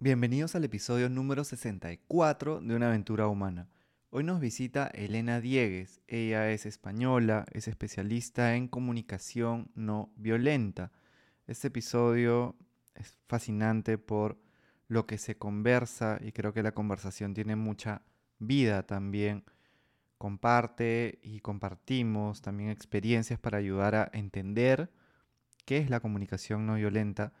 Bienvenidos al episodio número 64 de Una aventura humana. Hoy nos visita Elena Diegues. Ella es española, es especialista en comunicación no violenta. Este episodio es fascinante por lo que se conversa y creo que la conversación tiene mucha vida también. Comparte y compartimos también experiencias para ayudar a entender qué es la comunicación no violenta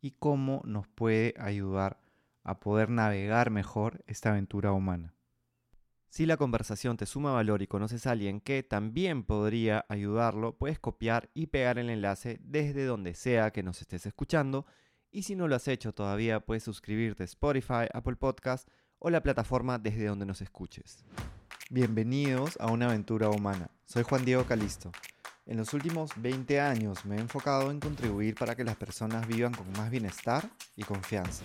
y cómo nos puede ayudar a poder navegar mejor esta aventura humana. Si la conversación te suma valor y conoces a alguien que también podría ayudarlo, puedes copiar y pegar el enlace desde donde sea que nos estés escuchando. Y si no lo has hecho todavía, puedes suscribirte a Spotify, Apple Podcast o la plataforma desde donde nos escuches. Bienvenidos a una aventura humana. Soy Juan Diego Calisto. En los últimos 20 años me he enfocado en contribuir para que las personas vivan con más bienestar y confianza.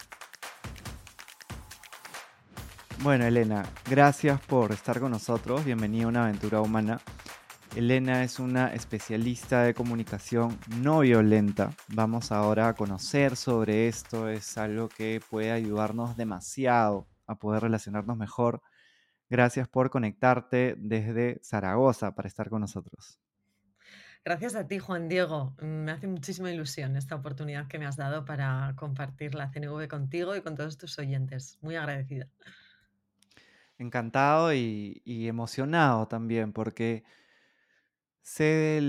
Bueno, Elena, gracias por estar con nosotros. Bienvenida a una aventura humana. Elena es una especialista de comunicación no violenta. Vamos ahora a conocer sobre esto. Es algo que puede ayudarnos demasiado a poder relacionarnos mejor. Gracias por conectarte desde Zaragoza para estar con nosotros. Gracias a ti, Juan Diego. Me hace muchísima ilusión esta oportunidad que me has dado para compartir la CNV contigo y con todos tus oyentes. Muy agradecida encantado y, emocionado también, porque sé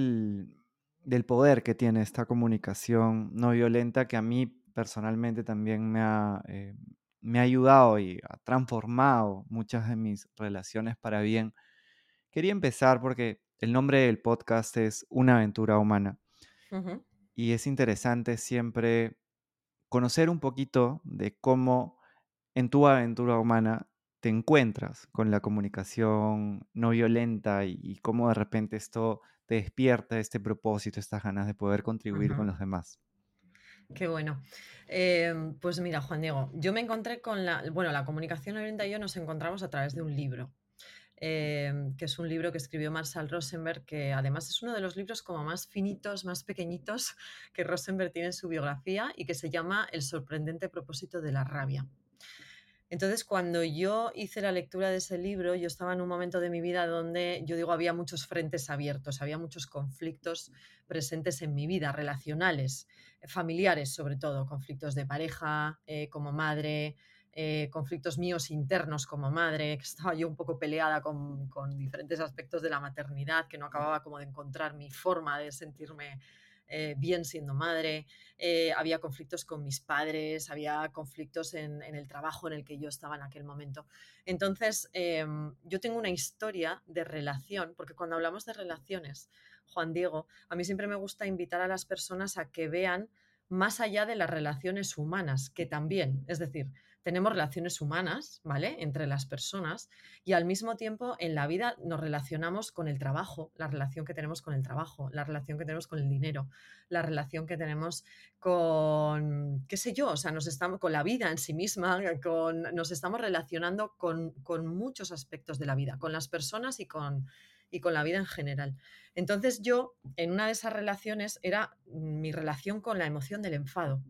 del, poder que tiene esta comunicación no violenta que a mí personalmente también me ha, eh, me ha ayudado y ha transformado muchas de mis relaciones para bien. Quería empezar porque el nombre del podcast es Una aventura humana. Y es interesante siempre conocer un poquito de cómo en tu aventura humana te encuentras con la comunicación no violenta y, cómo de repente esto te despierta este propósito, estas ganas de poder contribuir con los demás. Qué bueno. Em, pues mira, Juan Diego, yo me encontré con la, bueno, la comunicación no violenta y yo nos encontramos a través de un libro, em, que es un libro que escribió Marshall Rosenberg, que además es uno de los libros como más finitos, más pequeñitos que Rosenberg tiene en su biografía y que se llama El sorprendente propósito de la rabia. Entonces, cuando yo hice la lectura de ese libro, yo estaba en un momento de mi vida donde yo digo, había muchos frentes abiertos, había muchos conflictos presentes en mi vida, relacionales, eh, familiares sobre todo, conflictos de pareja, eh, como madre, eh, conflictos míos internos como madre, que estaba yo un poco peleada con, con diferentes aspectos de la maternidad, que no acababa como de encontrar mi forma de sentirme eh, bien siendo madre, eh, había conflictos con mis padres, había conflictos en, el trabajo en el que yo estaba en aquel momento. Entonces, em, yo tengo una historia de relación, porque cuando hablamos de relaciones, Juan Diego, a mí siempre me gusta invitar a las personas a que vean más allá de las relaciones humanas, que también, es decir, tenemos relaciones humanas, ¿vale? Entre las personas y al mismo tiempo en la vida nos relacionamos con el trabajo, la relación que tenemos con el trabajo, la relación que tenemos con el dinero, la relación que tenemos con, qué sé yo, o sea, nos estamos con la vida en sí misma, con, nos estamos relacionando con, con muchos aspectos de la vida, con las personas y con, y con la vida en general. Entonces yo, en una de esas relaciones, era mi relación con la emoción del enfado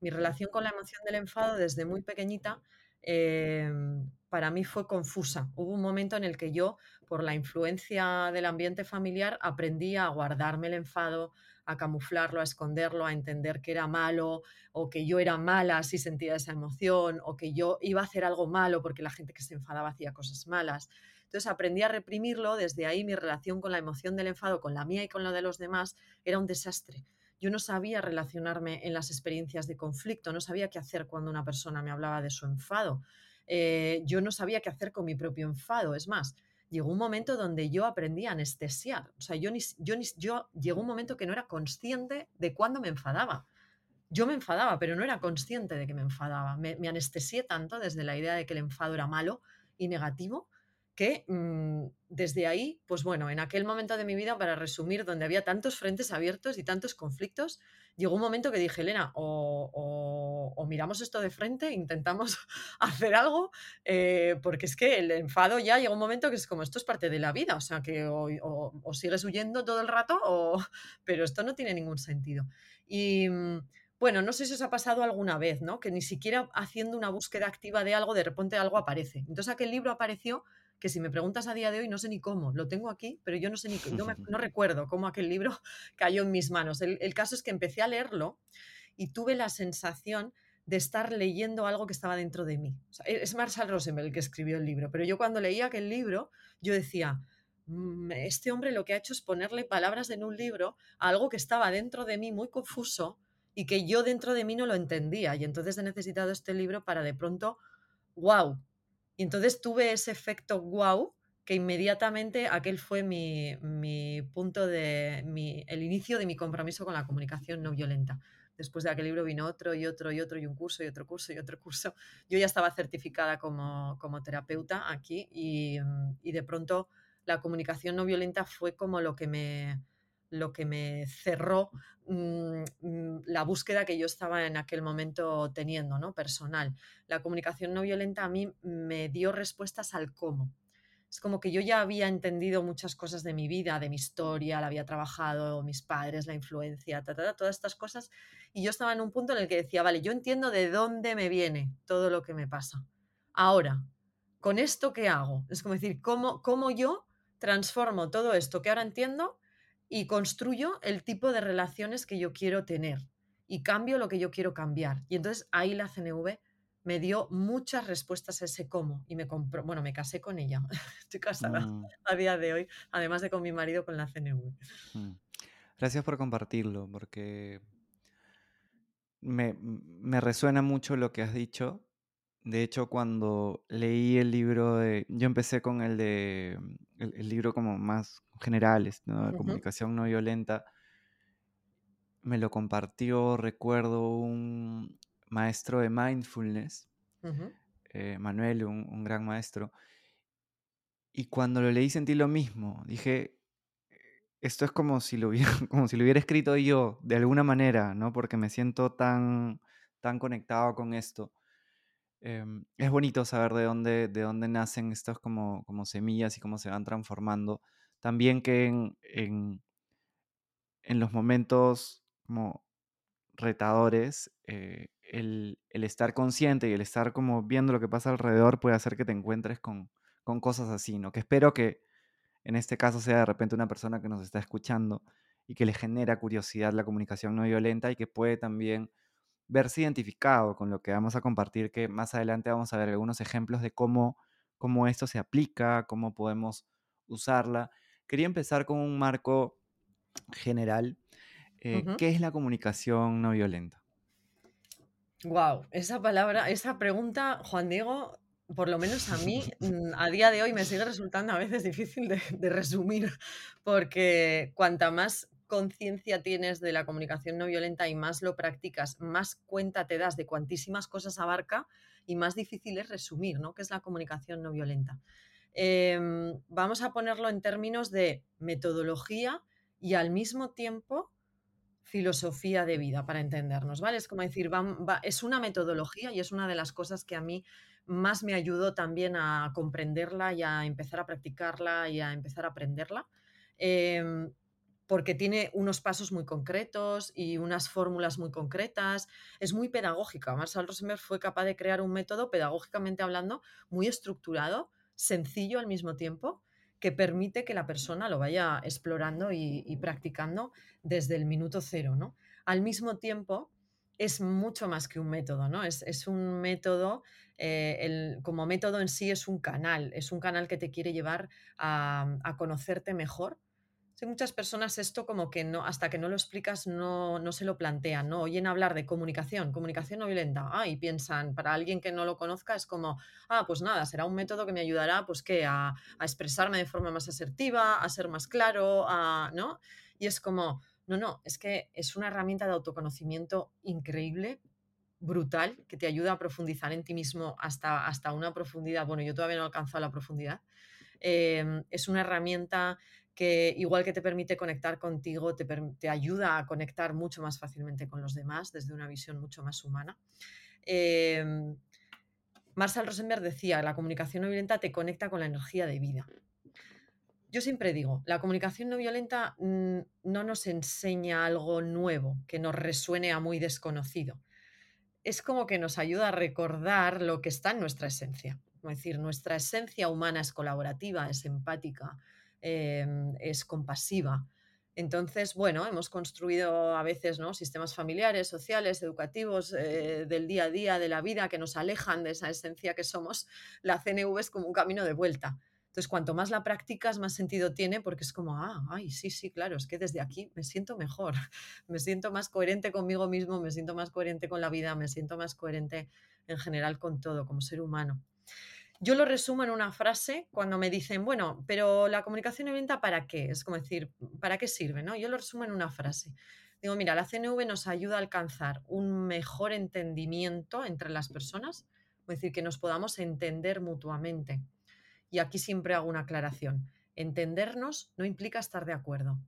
mi relación con la emoción del enfado desde muy pequeñita em, para mí fue confusa. Hubo un momento en el que yo, por la influencia del ambiente familiar, aprendí a guardarme el enfado, a camuflarlo, a esconderlo, a entender que era malo o que yo era mala si sentía esa emoción o que yo iba a hacer algo malo porque la gente que se enfadaba hacía cosas malas. Entonces aprendí a reprimirlo, desde ahí mi relación con la emoción del enfado, con la mía y con la de los demás, era un desastre yo no sabía relacionarme en las experiencias de conflicto, no sabía qué hacer cuando una persona me hablaba de su enfado, eh, yo no sabía qué hacer con mi propio enfado. Es más, llegó un momento donde yo aprendí a anestesiar, o sea, yo, ni, yo, ni, yo llegó un momento que no era consciente de cuándo me enfadaba. yo me enfadaba, pero no era consciente de que me enfadaba. Me, me anestesié tanto desde la idea de que el enfado era malo y negativo que mm, desde ahí, pues bueno, en aquel momento de mi vida, para resumir, donde había tantos frentes abiertos y tantos conflictos, llegó un momento que dije, Elena, o, miramos esto de frente, intentamos hacer algo, eh, porque es que el enfado ya llega un momento que es como, esto es parte de la vida, o sea, que o, sigues huyendo todo el rato, o, pero esto no tiene ningún sentido. Y mm, bueno, no sé si os ha pasado alguna vez, ¿no? Que ni siquiera haciendo una búsqueda activa de algo, de repente algo aparece. Entonces aquel libro apareció que si me preguntas a día de hoy no sé ni cómo, lo tengo aquí, pero yo no sé ni, no, no recuerdo cómo aquel libro cayó en mis manos. El, caso es que empecé a leerlo y tuve la sensación de estar leyendo algo que estaba dentro de mí. E, es Marshall Rosenberg el que escribió el libro, pero yo cuando leía aquel libro, yo decía, mm, este hombre lo que ha hecho es ponerle palabras en un libro a algo que estaba dentro de mí muy confuso y que yo dentro de mí no lo entendía. Y entonces he necesitado este libro para de pronto, wow, y entonces tuve ese efecto wow que inmediatamente aquel fue mi, punto de, mi, el inicio de mi compromiso con la comunicación no violenta. Después de aquel libro vino otro y otro y otro y un curso y otro curso y otro curso. Yo ya estaba certificada como, como terapeuta aquí y, y de pronto la comunicación no violenta fue como lo que me, lo que me cerró mm, mm, la búsqueda que yo estaba en aquel momento teniendo, ¿no? Personal. La comunicación no violenta a mí me dio respuestas al cómo. Es como que yo ya había entendido muchas cosas de mi vida, de mi historia, la había trabajado, mis padres, la influencia, todas estas cosas. Y yo estaba en un punto en el que decía, vale, yo entiendo de dónde me viene todo lo que me pasa. Ahora, ¿con esto qué hago? Es como decir, ¿cómo, cómo yo transformo todo esto que ahora entiendo y construyo el tipo de relaciones que yo quiero tener y cambio lo que yo quiero cambiar. Y entonces ahí la CNV me dio muchas respuestas a ese cómo y me compró, bueno, me casé con ella. Estoy casada mm. a día de hoy, además de con mi marido con la CNV. Mm. Gracias por compartirlo, porque me, me, resuena mucho lo que has dicho. De hecho, cuando leí el libro de... Yo empecé con el de... el libro como más generales, ¿no? de comunicación no violenta, me lo compartió, recuerdo, un maestro de mindfulness, eh, Manuel, un, gran maestro, y cuando lo leí sentí lo mismo, dije, esto es como si lo hubiera, como si lo hubiera escrito yo, de alguna manera, ¿no? Porque me siento tan, tan conectado con esto. Em, es bonito saber de dónde, de dónde nacen estos como, como semillas y cómo se van transformando también que en, en, los momentos como retadores, eh, el, estar consciente y el estar como viendo lo que pasa alrededor puede hacer que te encuentres con, con cosas así, ¿no? Que espero que en este caso sea de repente una persona que nos está escuchando y que le genera curiosidad la comunicación no violenta y que puede también verse identificado con lo que vamos a compartir, que más adelante vamos a ver algunos ejemplos de cómo, cómo esto se aplica, cómo podemos usarla Quería empezar con un marco general. Eh, ¿Qué es la comunicación no violenta? Wow, esa palabra, esa pregunta, Juan Diego, por lo menos a mí, mm, a día de hoy me sigue resultando a veces difícil de, de resumir, porque cuanta más conciencia tienes de la comunicación no violenta y más lo practicas, más cuenta te das de cuantísimas cosas abarca y más difícil es resumir, ¿no? ¿Qué es la comunicación no violenta? Em, vamos a ponerlo en términos de metodología y al mismo tiempo filosofía de vida para entendernos, ¿vale? Es como decir, es una metodología y es una de las cosas que a mí más me ayudó también a comprenderla y a empezar a practicarla y a empezar a aprenderla, em, porque tiene unos pasos muy concretos y unas fórmulas muy concretas, es muy pedagógica. Marshall Rosenberg fue capaz de crear un método pedagógicamente hablando muy estructurado sencillo al mismo tiempo que permite que la persona lo vaya explorando y, practicando desde el minuto cero, ¿no? Al mismo tiempo, es mucho más que un método, ¿no? Es, un método, eh, como método en sí es un canal, es un canal que te quiere llevar a conocerte mejor muchas personas esto como que no, hasta que no lo explicas no, no se lo plantean, ¿no? Oyen hablar de comunicación, comunicación no violenta, ah, y piensan, para alguien que no lo conozca es como, ah, pues nada, será un método que me ayudará, pues qué, a, a expresarme de forma más asertiva, a ser más claro, a, ¿no? Y es como, No, no, es que es una herramienta de autoconocimiento increíble, brutal, que te ayuda a profundizar en ti mismo hasta, hasta una profundidad. Bueno, yo todavía no he alcanzado la profundidad. Em, es una herramienta que igual que te permite conectar contigo, te, te, ayuda a conectar mucho más fácilmente con los demás desde una visión mucho más humana. Eh, Marshall Rosenberg decía, la comunicación no violenta te conecta con la energía de vida. Yo siempre digo, la comunicación no violenta mm, no nos enseña algo nuevo que nos resuene a muy desconocido. Es como que nos ayuda a recordar lo que está en nuestra esencia. Es decir, nuestra esencia humana es colaborativa, es empática, em, es compasiva, entonces, bueno, hemos construido a veces ¿no? sistemas familiares, sociales, educativos, eh, del día a día, de la vida, que nos alejan de esa esencia que somos. La CNV es como un camino de vuelta. Entonces, cuanto más la practicas, más sentido tiene, porque es como, ah, ay, sí, sí, claro, es que desde aquí me siento mejor, me siento más coherente conmigo mismo, me siento más coherente con la vida, me siento más coherente en general con todo, como ser humano. Yo lo resumo en una frase cuando me dicen, bueno, pero la comunicación violenta ¿para qué? Es como decir, ¿para qué sirve? ¿no? Yo lo resumo en una frase. Digo, mira, la CNV nos ayuda a alcanzar un mejor entendimiento entre las personas, es decir, que nos podamos entender mutuamente. Y aquí siempre hago una aclaración. Entendernos no implica estar de acuerdo.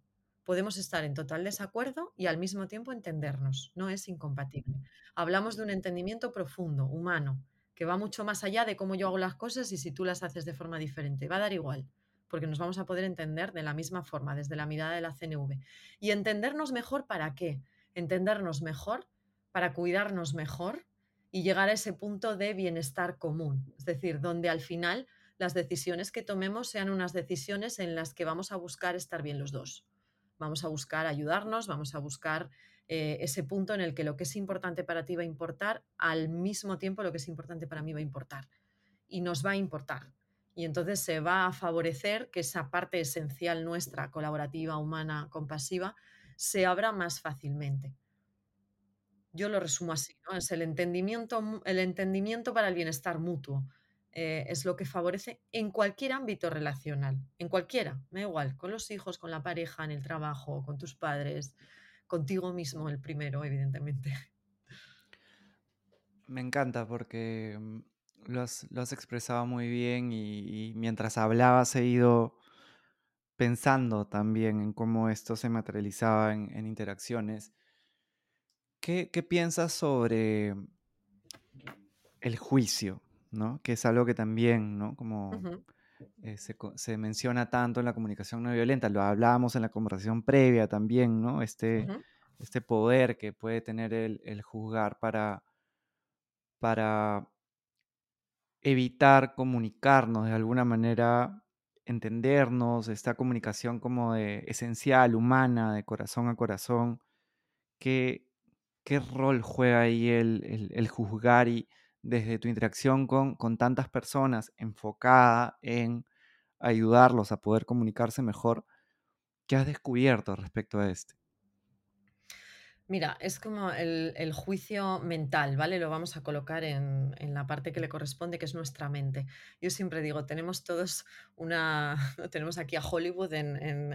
Podemos estar en total desacuerdo y al mismo tiempo entendernos. No es incompatible. Hablamos de un entendimiento profundo, humano, que va mucho más allá de cómo yo hago las cosas y si tú las haces de forma diferente. Va a dar igual, porque nos vamos a poder entender de la misma forma, desde la mirada de la CNV. Y entendernos mejor para qué? Entendernos mejor para cuidarnos mejor y llegar a ese punto de bienestar común, es decir, donde al final las decisiones que tomemos sean unas decisiones en las que vamos a buscar estar bien los dos. Vamos a buscar ayudarnos, vamos a buscar eh, ese punto en el que lo que es importante para ti va a importar, al mismo tiempo lo que es importante para mí va a importar. Y nos va a importar. Y entonces se va a favorecer que esa parte esencial nuestra, colaborativa, humana, compasiva, se abra más fácilmente. Yo lo resumo así, ¿no? Es el entendimiento, el entendimiento para el bienestar mutuo. Eh, es lo que favorece en cualquier ámbito relacional, en cualquiera, me da igual, con los hijos, con la pareja, en el trabajo, con tus padres, contigo mismo el primero, evidentemente. Me encanta porque mm, lo has, expresado muy bien y, mientras hablabas he ido pensando también en cómo esto se materializaba en, interacciones. ¿Qué, piensas sobre el juicio? ¿no? Que es algo que también, ¿no? Como eh, se, menciona tanto en la comunicación no violenta, lo hablábamos en la conversación previa también, ¿no? Este, este poder que puede tener el, juzgar para, para evitar comunicarnos de alguna manera, entendernos, esta comunicación como de esencial, humana, de corazón a corazón. ¿Qué, qué rol juega ahí el, el juzgar y desde tu interacción con, con tantas personas enfocada en ayudarlos a poder comunicarse mejor, ¿qué has descubierto respecto a este? Mira, es como el, juicio mental, ¿vale? Lo vamos a colocar en, la parte que le corresponde, que es nuestra mente. Yo siempre digo, tenemos todos una, tenemos aquí a Hollywood en,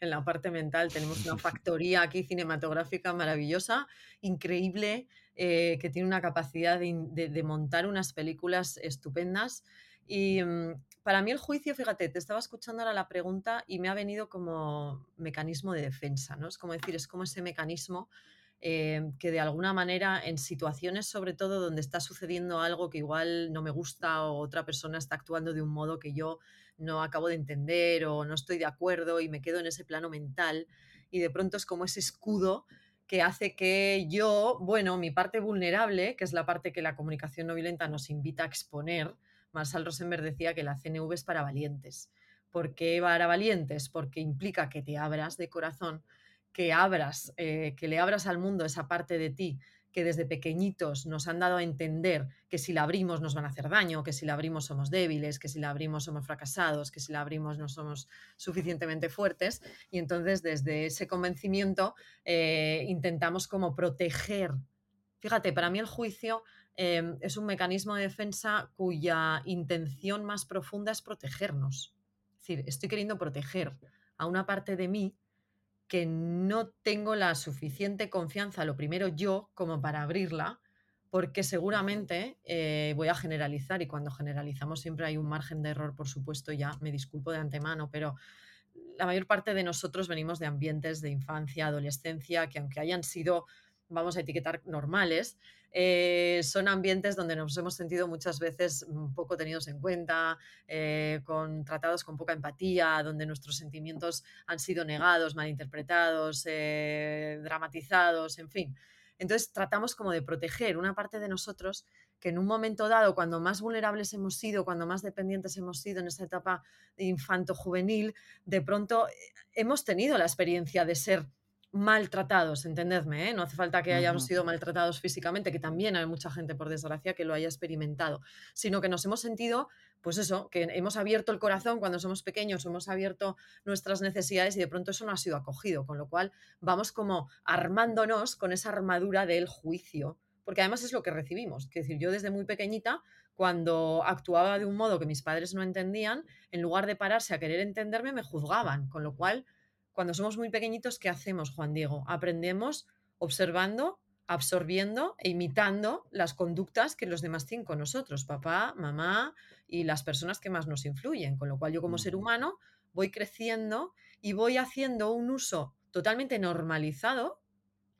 la parte mental, tenemos una factoría aquí cinematográfica maravillosa, increíble, eh, que tiene una capacidad de, montar unas películas estupendas. Y mm, para mí el juicio, fíjate, te estaba escuchando ahora la pregunta y me ha venido como mecanismo de defensa, ¿no? Es como decir, es como ese mecanismo eh, que de alguna manera en situaciones sobre todo donde está sucediendo algo que igual no me gusta o otra persona está actuando de un modo que yo no acabo de entender o no estoy de acuerdo y me quedo en ese plano mental y de pronto es como ese escudo que hace que yo, bueno, mi parte vulnerable, que es la parte que la comunicación no violenta nos invita a exponer, Marshall Rosenberg decía que la CNV es para valientes. ¿Por qué para valientes? Porque implica que te abras de corazón que abras, eh, que le abras al mundo esa parte de ti que desde pequeñitos nos han dado a entender que si la abrimos nos van a hacer daño, que si la abrimos somos débiles, que si la abrimos somos fracasados, que si la abrimos no somos suficientemente fuertes. Y entonces desde ese convencimiento eh, intentamos como proteger. Fíjate, para mí el juicio em, es un mecanismo de defensa cuya intención más profunda es protegernos. Es decir, estoy queriendo proteger a una parte de mí que no tengo la suficiente confianza, lo primero yo, como para abrirla, porque seguramente eh, voy a generalizar y cuando generalizamos siempre hay un margen de error, por supuesto, ya me disculpo de antemano, pero la mayor parte de nosotros venimos de ambientes de infancia, adolescencia, que aunque hayan sido, vamos a etiquetar, normales, eh, son ambientes donde nos hemos sentido muchas veces un poco tenidos en cuenta, eh, con, tratados con poca empatía, donde nuestros sentimientos han sido negados, malinterpretados, eh, dramatizados, en fin. Entonces tratamos como de proteger una parte de nosotros que en un momento dado, cuando más vulnerables hemos sido, cuando más dependientes hemos sido en esa etapa infanto-juvenil, de pronto hemos tenido la experiencia de ser maltratados, entendedme, ¿eh? no hace falta que hayamos sido maltratados físicamente, que también hay mucha gente, por desgracia, que lo haya experimentado, sino que nos hemos sentido, pues eso, que hemos abierto el corazón cuando somos pequeños, hemos abierto nuestras necesidades y de pronto eso no ha sido acogido, con lo cual vamos como armándonos con esa armadura del juicio, porque además es lo que recibimos, es decir, yo desde muy pequeñita cuando actuaba de un modo que mis padres no entendían, en lugar de pararse a querer entenderme, me juzgaban, con lo cual cuando somos muy pequeñitos, ¿qué hacemos, Juan Diego? Aprendemos observando, absorbiendo e imitando las conductas que los demás tienen con nosotros, papá, mamá y las personas que más nos influyen. Con lo cual yo como ser humano voy creciendo y voy haciendo un uso totalmente normalizado.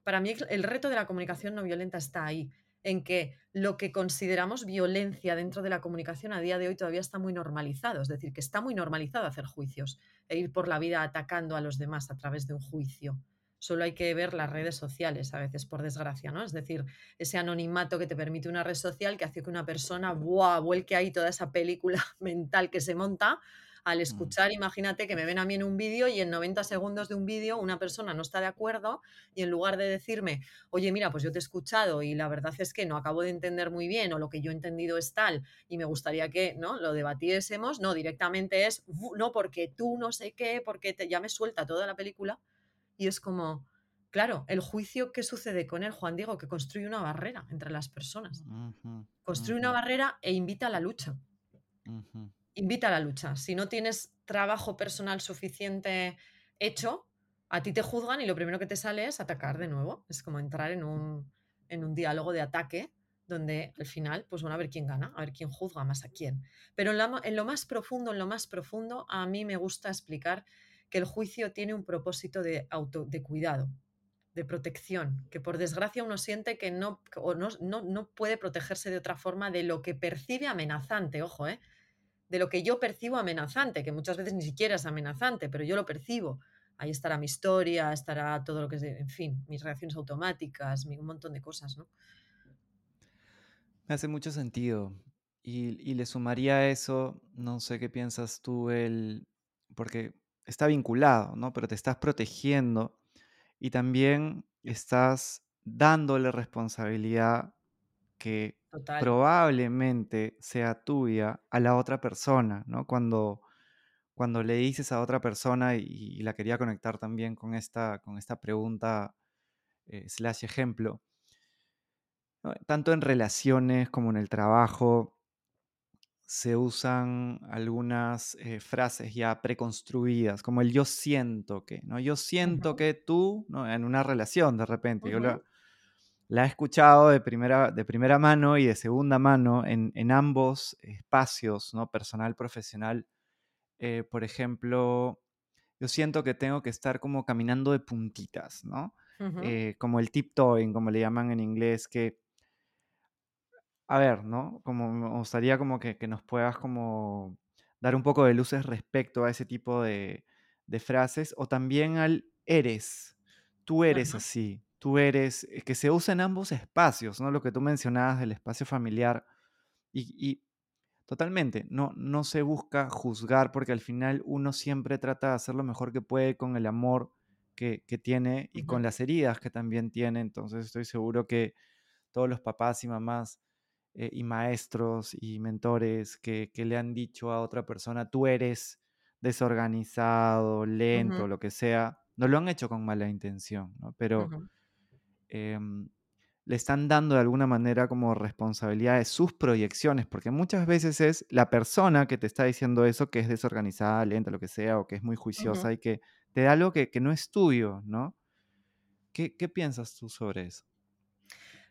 Para mí el reto de la comunicación no violenta está ahí, en que lo que consideramos violencia dentro de la comunicación a día de hoy todavía está muy normalizado, es decir, que está muy normalizado hacer juicios e ir por la vida atacando a los demás a través de un juicio. Solo hay que ver las redes sociales a veces, por desgracia, ¿no? Es decir, ese anonimato que te permite una red social que hace que una persona, ¡buah!, vuelque ahí toda esa película mental que se monta al mm. escuchar, imagínate que me ven a mí en un vídeo y en 90 segundos de un vídeo una persona no está de acuerdo y en lugar de decirme, oye, mira, pues yo te he escuchado y la verdad es que no acabo de entender muy bien o lo que yo he entendido es tal y me gustaría que no lo debatiésemos, no, directamente es, no, porque tú no sé qué, porque te, ya me suelta toda la película y es como... Claro, el juicio que sucede con el Juan Diego, que construye una barrera entre las personas. construye una barrera e invita a la lucha invita a la lucha. Si no tienes trabajo personal suficiente hecho, a ti te juzgan y lo primero que te sale es atacar de nuevo. Es como entrar en un, en un diálogo de ataque donde al final, pues van a ver quién gana, a ver quién juzga más a quién. Pero en, lo más profundo, en lo más profundo, a mí me gusta explicar que el juicio tiene un propósito de, auto, de cuidado, de protección, que por desgracia uno siente que no, no, no, no puede protegerse de otra forma de lo que percibe amenazante, ojo, ¿eh? De lo que yo percibo amenazante, que muchas veces ni siquiera es amenazante, pero yo lo percibo. Ahí estará mi historia, estará todo lo que es, en fin, mis reacciones automáticas, un montón de cosas, ¿no? Me hace mucho sentido. Y, le sumaría a eso, no sé qué piensas tú, el, porque está vinculado, ¿no? Pero te estás protegiendo y también estás dándole responsabilidad que probablemente sea tuya a la otra persona, ¿no? Cuando, cuando le dices a otra persona, y, la quería conectar también con esta, con esta pregunta eh, slash ejemplo, tanto en relaciones como en el trabajo, se usan algunas eh, frases ya preconstruidas, como el yo siento que, ¿no? Yo siento que tú, ¿no? En una relación de repente, yo la he escuchado de primera, de primera mano y de segunda mano en, ambos espacios, ¿no? Personal, profesional. Eh, por ejemplo, yo siento que tengo que estar como caminando de puntitas, ¿no? Eh, como el tiptoeing, como le llaman en inglés, que, a ver, ¿no? Como me gustaría como que, nos puedas como dar un poco de luces respecto a ese tipo de, frases, o también al eres, tú eres así, tú eres, eh, que se usa en ambos espacios, ¿no? Lo que tú mencionabas del espacio familiar. Y, totalmente, no, no se busca juzgar porque al final uno siempre trata de hacer lo mejor que puede con el amor que, tiene y con las heridas que también tiene. Entonces estoy seguro que todos los papás y mamás eh, y maestros y mentores que, le han dicho a otra persona, tú eres desorganizado, lento, lo que sea, no lo han hecho con mala intención, ¿no? Pero... Em, le están dando de alguna manera como responsabilidad de sus proyecciones, porque muchas veces es la persona que te está diciendo eso que es desorganizada, lenta, lo que sea, o que es muy juiciosa y que de algo que, no es tuyo, ¿no? ¿Qué, ¿Qué, piensas tú sobre eso?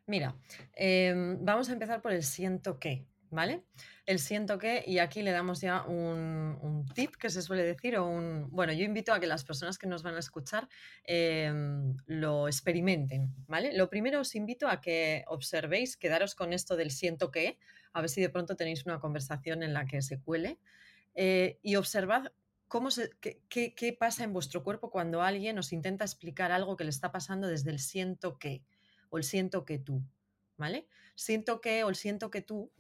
Mira, em, vamos a empezar por el siento que, ¿vale? El siento que, y aquí le damos ya un, tip que se suele decir, o un, bueno, yo invito a que las personas que nos van a escuchar em, lo experimenten, ¿vale? Lo primero os invito a que observéis, quedaros con esto del siento que, a ver si de pronto tenéis una conversación en la que se cuele, eh, y observad cómo qué, qué pasa en vuestro cuerpo cuando alguien os intenta explicar algo que le está pasando desde el siento que o el siento que tú, ¿vale? Siento que o el siento que tú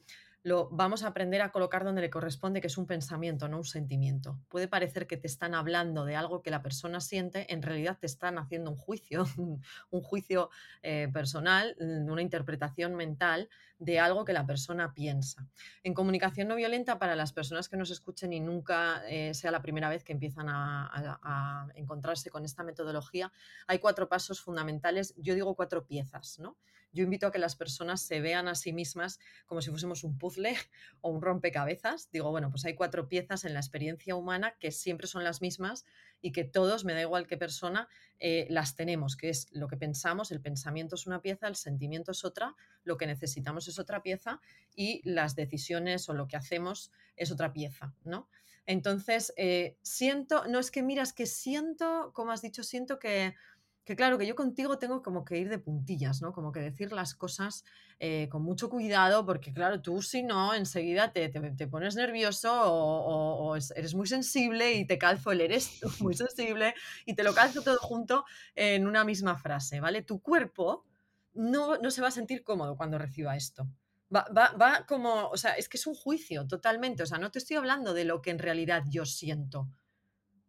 lo vamos a aprender a colocar donde le corresponde, que es un pensamiento, no un sentimiento. Puede parecer que te están hablando de algo que la persona siente, en realidad te están haciendo un juicio, un juicio eh, personal, mm, una interpretación mental de algo que la persona piensa. En comunicación no violenta, para las personas que nos escuchen y nunca eh, sea la primera vez que empiezan a, encontrarse con esta metodología, hay cuatro pasos fundamentales, yo digo cuatro piezas, ¿no? Yo invito a que las personas se vean a sí mismas como si fuésemos un puzzle o un rompecabezas. Digo, bueno, pues hay cuatro piezas en la experiencia humana que siempre son las mismas y que todos, me da igual qué persona, eh, las tenemos, que es lo que pensamos, el pensamiento es una pieza, el sentimiento es otra, lo que necesitamos es otra pieza y las decisiones o lo que hacemos es otra pieza, ¿no? Entonces, eh, siento, no es que miras que siento, como has dicho, siento que que claro, que yo contigo tengo como que ir de puntillas, ¿no? Como que decir las cosas eh, con mucho cuidado, porque claro, tú si no, enseguida te, te, pones nervioso o, eres muy sensible y te calzo el eres muy sensible y te lo calzo todo junto en una misma frase, ¿vale? Tu cuerpo no, no se va a sentir cómodo cuando reciba esto. Va, va, va como, o sea, es que es un juicio totalmente, o sea, no te estoy hablando de lo que en realidad yo siento,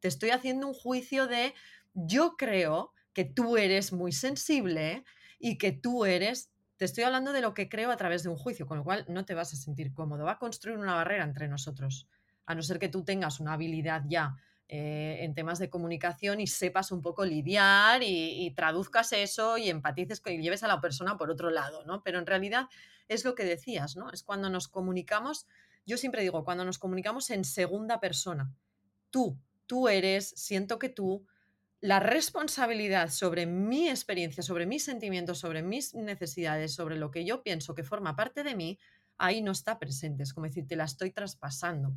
te estoy haciendo un juicio de yo creo que tú eres muy sensible y que tú eres, te estoy hablando de lo que creo a través de un juicio, con lo cual no te vas a sentir cómodo, va a construir una barrera entre nosotros, a no ser que tú tengas una habilidad ya eh, en temas de comunicación y sepas un poco lidiar y, traduzcas eso y empatices y lleves a la persona por otro lado, ¿no? Pero en realidad es lo que decías, ¿no? Es cuando nos comunicamos, yo siempre digo, cuando nos comunicamos en segunda persona, tú, tú eres, siento que tú, la responsabilidad sobre mi experiencia, sobre mis sentimientos, sobre mis necesidades, sobre lo que yo pienso que forma parte de mí, ahí no está presente. Es como decir, te la estoy traspasando.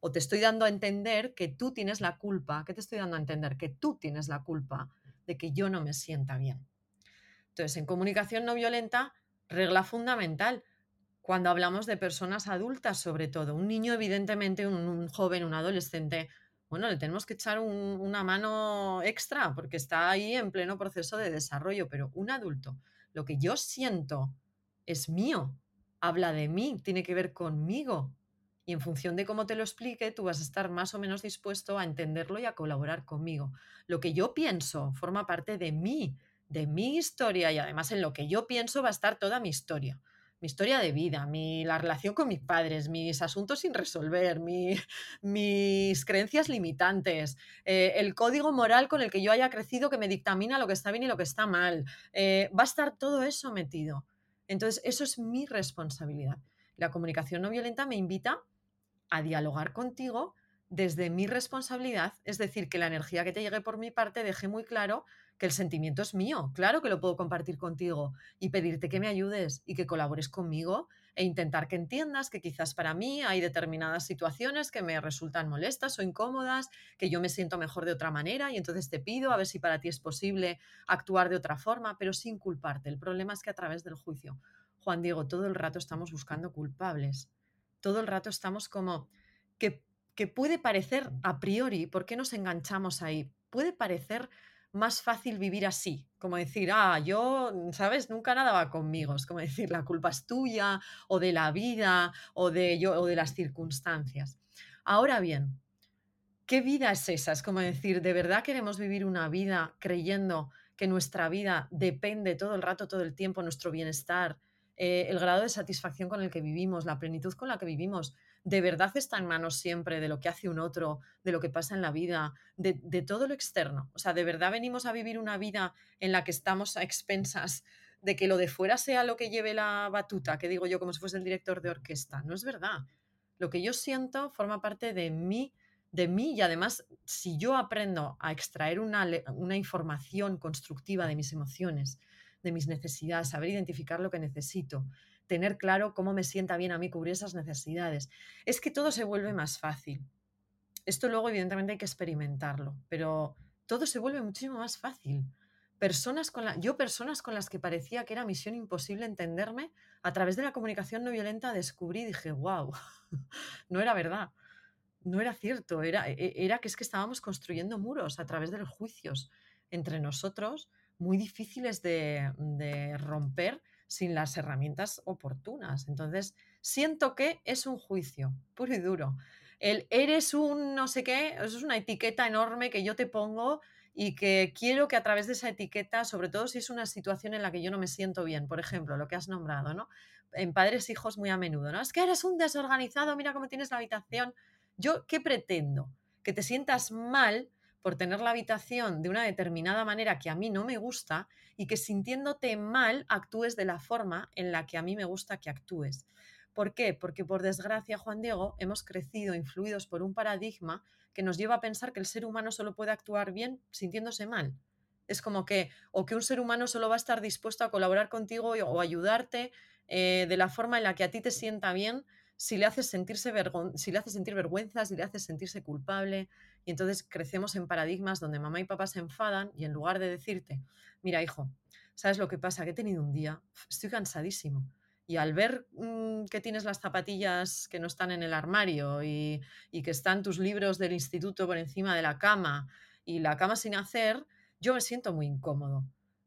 O te estoy dando a entender que tú tienes la culpa. ¿Qué te estoy dando a entender? Que tú tienes la culpa de que yo no me sienta bien. Entonces, en comunicación no violenta, regla fundamental. Cuando hablamos de personas adultas, sobre todo, un niño, evidentemente, un joven, un adolescente, bueno, le tenemos que echar una mano extra porque está ahí en pleno proceso de desarrollo, pero un adulto, lo que yo siento es mío, habla de mí, tiene que ver conmigo. Y en función de cómo te lo explique, tú vas a estar más o menos dispuesto a entenderlo y a colaborar conmigo. Lo que yo pienso forma parte de mí, de mi historia y además en lo que yo pienso va a estar toda mi historia mi historia de vida, mi, la relación con mis padres, mis asuntos sin resolver, mis creencias limitantes, eh, el código moral con el que yo haya crecido que me dictamina lo que está bien y lo que está mal. Eh, va a estar todo eso metido. Entonces, eso es mi responsabilidad. La comunicación no violenta me invita a dialogar contigo desde mi responsabilidad, es decir, que la energía que te llegue por mi parte deje muy claro que el sentimiento es mío, claro que lo puedo compartir contigo y pedirte que me ayudes y que colabores conmigo e intentar que entiendas que quizás para mí hay determinadas situaciones que me resultan molestas o incómodas, que yo me siento mejor de otra manera y entonces te pido a ver si para ti es posible actuar de otra forma, pero sin culparte. El problema es que a través del juicio, Juan Diego, todo el rato estamos buscando culpables, todo el rato estamos como que, que puede parecer a priori, ¿por qué nos enganchamos ahí? Puede parecer más fácil vivir así, como decir, ah, yo, ¿sabes? Nunca nada va conmigo, es como decir, la culpa es tuya, o de la vida, o de, yo, o de las circunstancias. Ahora bien, ¿qué vida es esa? Es como decir, ¿de verdad queremos vivir una vida creyendo que nuestra vida depende todo el rato, todo el tiempo, nuestro bienestar, eh, el grado de satisfacción con el que vivimos, la plenitud con la que vivimos, de verdad está en manos siempre de lo que hace un otro, de lo que pasa en la vida, de, todo lo externo. O sea, de verdad venimos a vivir una vida en la que estamos a expensas de que lo de fuera sea lo que lleve la batuta, que digo yo como si fuese el director de orquesta. No es verdad. Lo que yo siento forma parte de mi de mí y además si yo aprendo a extraer una, una información constructiva de mis emociones, de mis necesidades, saber identificar lo que necesito, tener claro cómo me sienta bien a mí cubrir esas necesidades, es que todo se vuelve más fácil. Esto luego evidentemente hay que experimentarlo, pero todo se vuelve muchísimo más fácil. Personas con la, yo personas con las que parecía que era misión imposible entenderme, a través de la comunicación no violenta descubrí y dije, wow, no era verdad, no era cierto, era, e, era que es que estábamos construyendo muros a través de los juicios entre nosotros muy difíciles de, de romper sin las herramientas oportunas. Entonces, siento que es un juicio puro y duro. El eres un no sé qué, eso es una etiqueta enorme que yo te pongo y que quiero que a través de esa etiqueta, sobre todo si es una situación en la que yo no me siento bien, por ejemplo, lo que has nombrado, ¿no? En padres hijos muy a menudo, ¿no? Es que eres un desorganizado, mira cómo tienes la habitación. Yo, ¿qué pretendo? Que te sientas mal por tener la habitación de una determinada manera que a mí no me gusta y que sintiéndote mal actúes de la forma en la que a mí me gusta que actúes. ¿Por qué? Porque por desgracia, Juan Diego, hemos crecido influidos por un paradigma que nos lleva a pensar que el ser humano solo puede actuar bien sintiéndose mal. Es como que, o que un ser humano solo va a estar dispuesto a colaborar contigo o ayudarte eh, de la forma en la que a ti te sienta bien si le haces sentirse si le haces sentir vergüenza, si le haces sentirse culpable. Y entonces crecemos en paradigmas donde mamá y papá se enfadan y en lugar de decirte, mira hijo, ¿sabes lo que pasa? Que he tenido un día, estoy cansadísimo. Y al ver mm, que tienes las zapatillas que no están en el armario y, y que están tus libros del instituto por encima de la cama y la cama sin hacer, yo me siento muy incómodo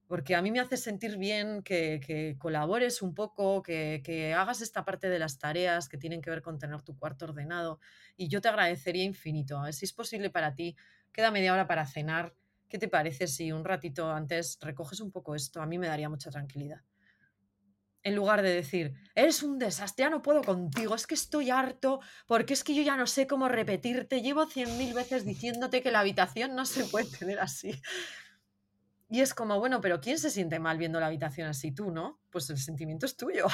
porque a mí me hace sentir bien que, colabores un poco, que, hagas esta parte de las tareas que tienen que ver con tener tu cuarto ordenado y yo te agradecería infinito. Si es posible para ti, queda media hora para cenar. ¿Qué te parece si un ratito antes recoges un poco esto? A mí me daría mucha tranquilidad. En lugar de decir, eres un desastre, ya no puedo contigo, es que estoy harto, porque es que yo ya no sé cómo repetirte, llevo cien mil veces diciéndote que la habitación no se puede tener así. Y es como, bueno, pero ¿quién se siente mal viendo la habitación así? Tú, ¿no? Pues el sentimiento es tuyo.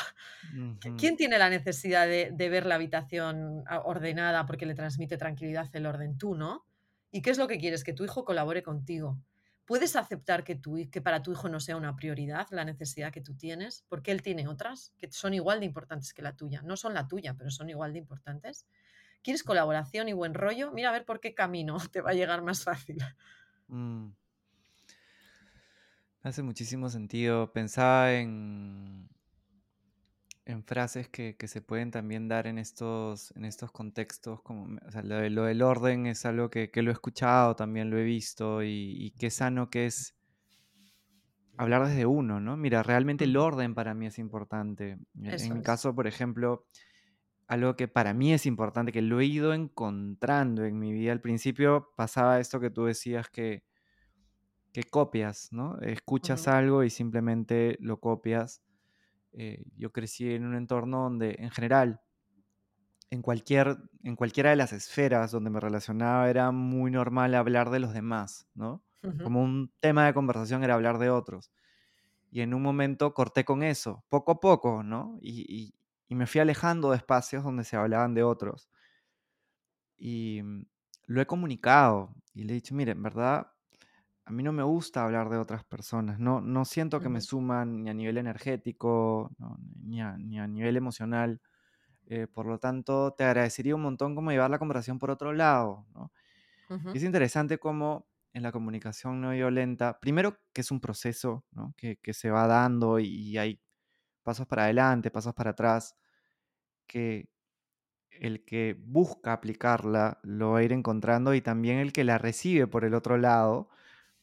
¿Quién tiene la necesidad de, ver la habitación ah, ordenada porque le transmite tranquilidad el orden? Tú, ¿no? ¿Y qué es lo que quieres? Que tu hijo colabore contigo. ¿Puedes aceptar que, tu, que para tu hijo no sea una prioridad la necesidad que tú tienes? Porque él tiene otras que son igual de importantes que la tuya. No son la tuya, pero son igual de importantes. ¿Quieres colaboración y buen rollo? Mira a ver por qué camino te va a llegar más fácil. Mm. Hace muchísimo sentido. Pensaba en, en frases que, se pueden también dar en estos, en estos contextos, como lo, del orden es algo que, lo he escuchado, también lo he visto, y, qué sano que es hablar desde uno, ¿no? Mira, realmente el orden para mí es importante. en mi caso, por ejemplo, algo que para mí es importante, que lo he ido encontrando en mi vida. Al principio pasaba esto que tú decías que que copias, ¿no? Escuchas algo y simplemente lo copias. Eh, yo crecí en un entorno donde, en general, en, cualquier, en cualquiera de las esferas donde me relacionaba era muy normal hablar de los demás, ¿no? Como un tema de conversación era hablar de otros. Y en un momento corté con eso, poco a poco, ¿no? Y, y me fui alejando de espacios donde se hablaban de otros. Y mm, lo he comunicado y le he dicho, mire, en verdad a mí no me gusta hablar de otras personas, no, no siento que me suman ni a nivel energético, ni, a, nivel emocional. Eh, por lo tanto, te agradecería un montón como llevar la conversación por otro lado. Es interesante cómo en la comunicación no violenta, primero que es un proceso que, se va dando y, hay pasos para adelante, pasos para atrás, que el que busca aplicarla lo va a ir encontrando y también el que la recibe por el otro lado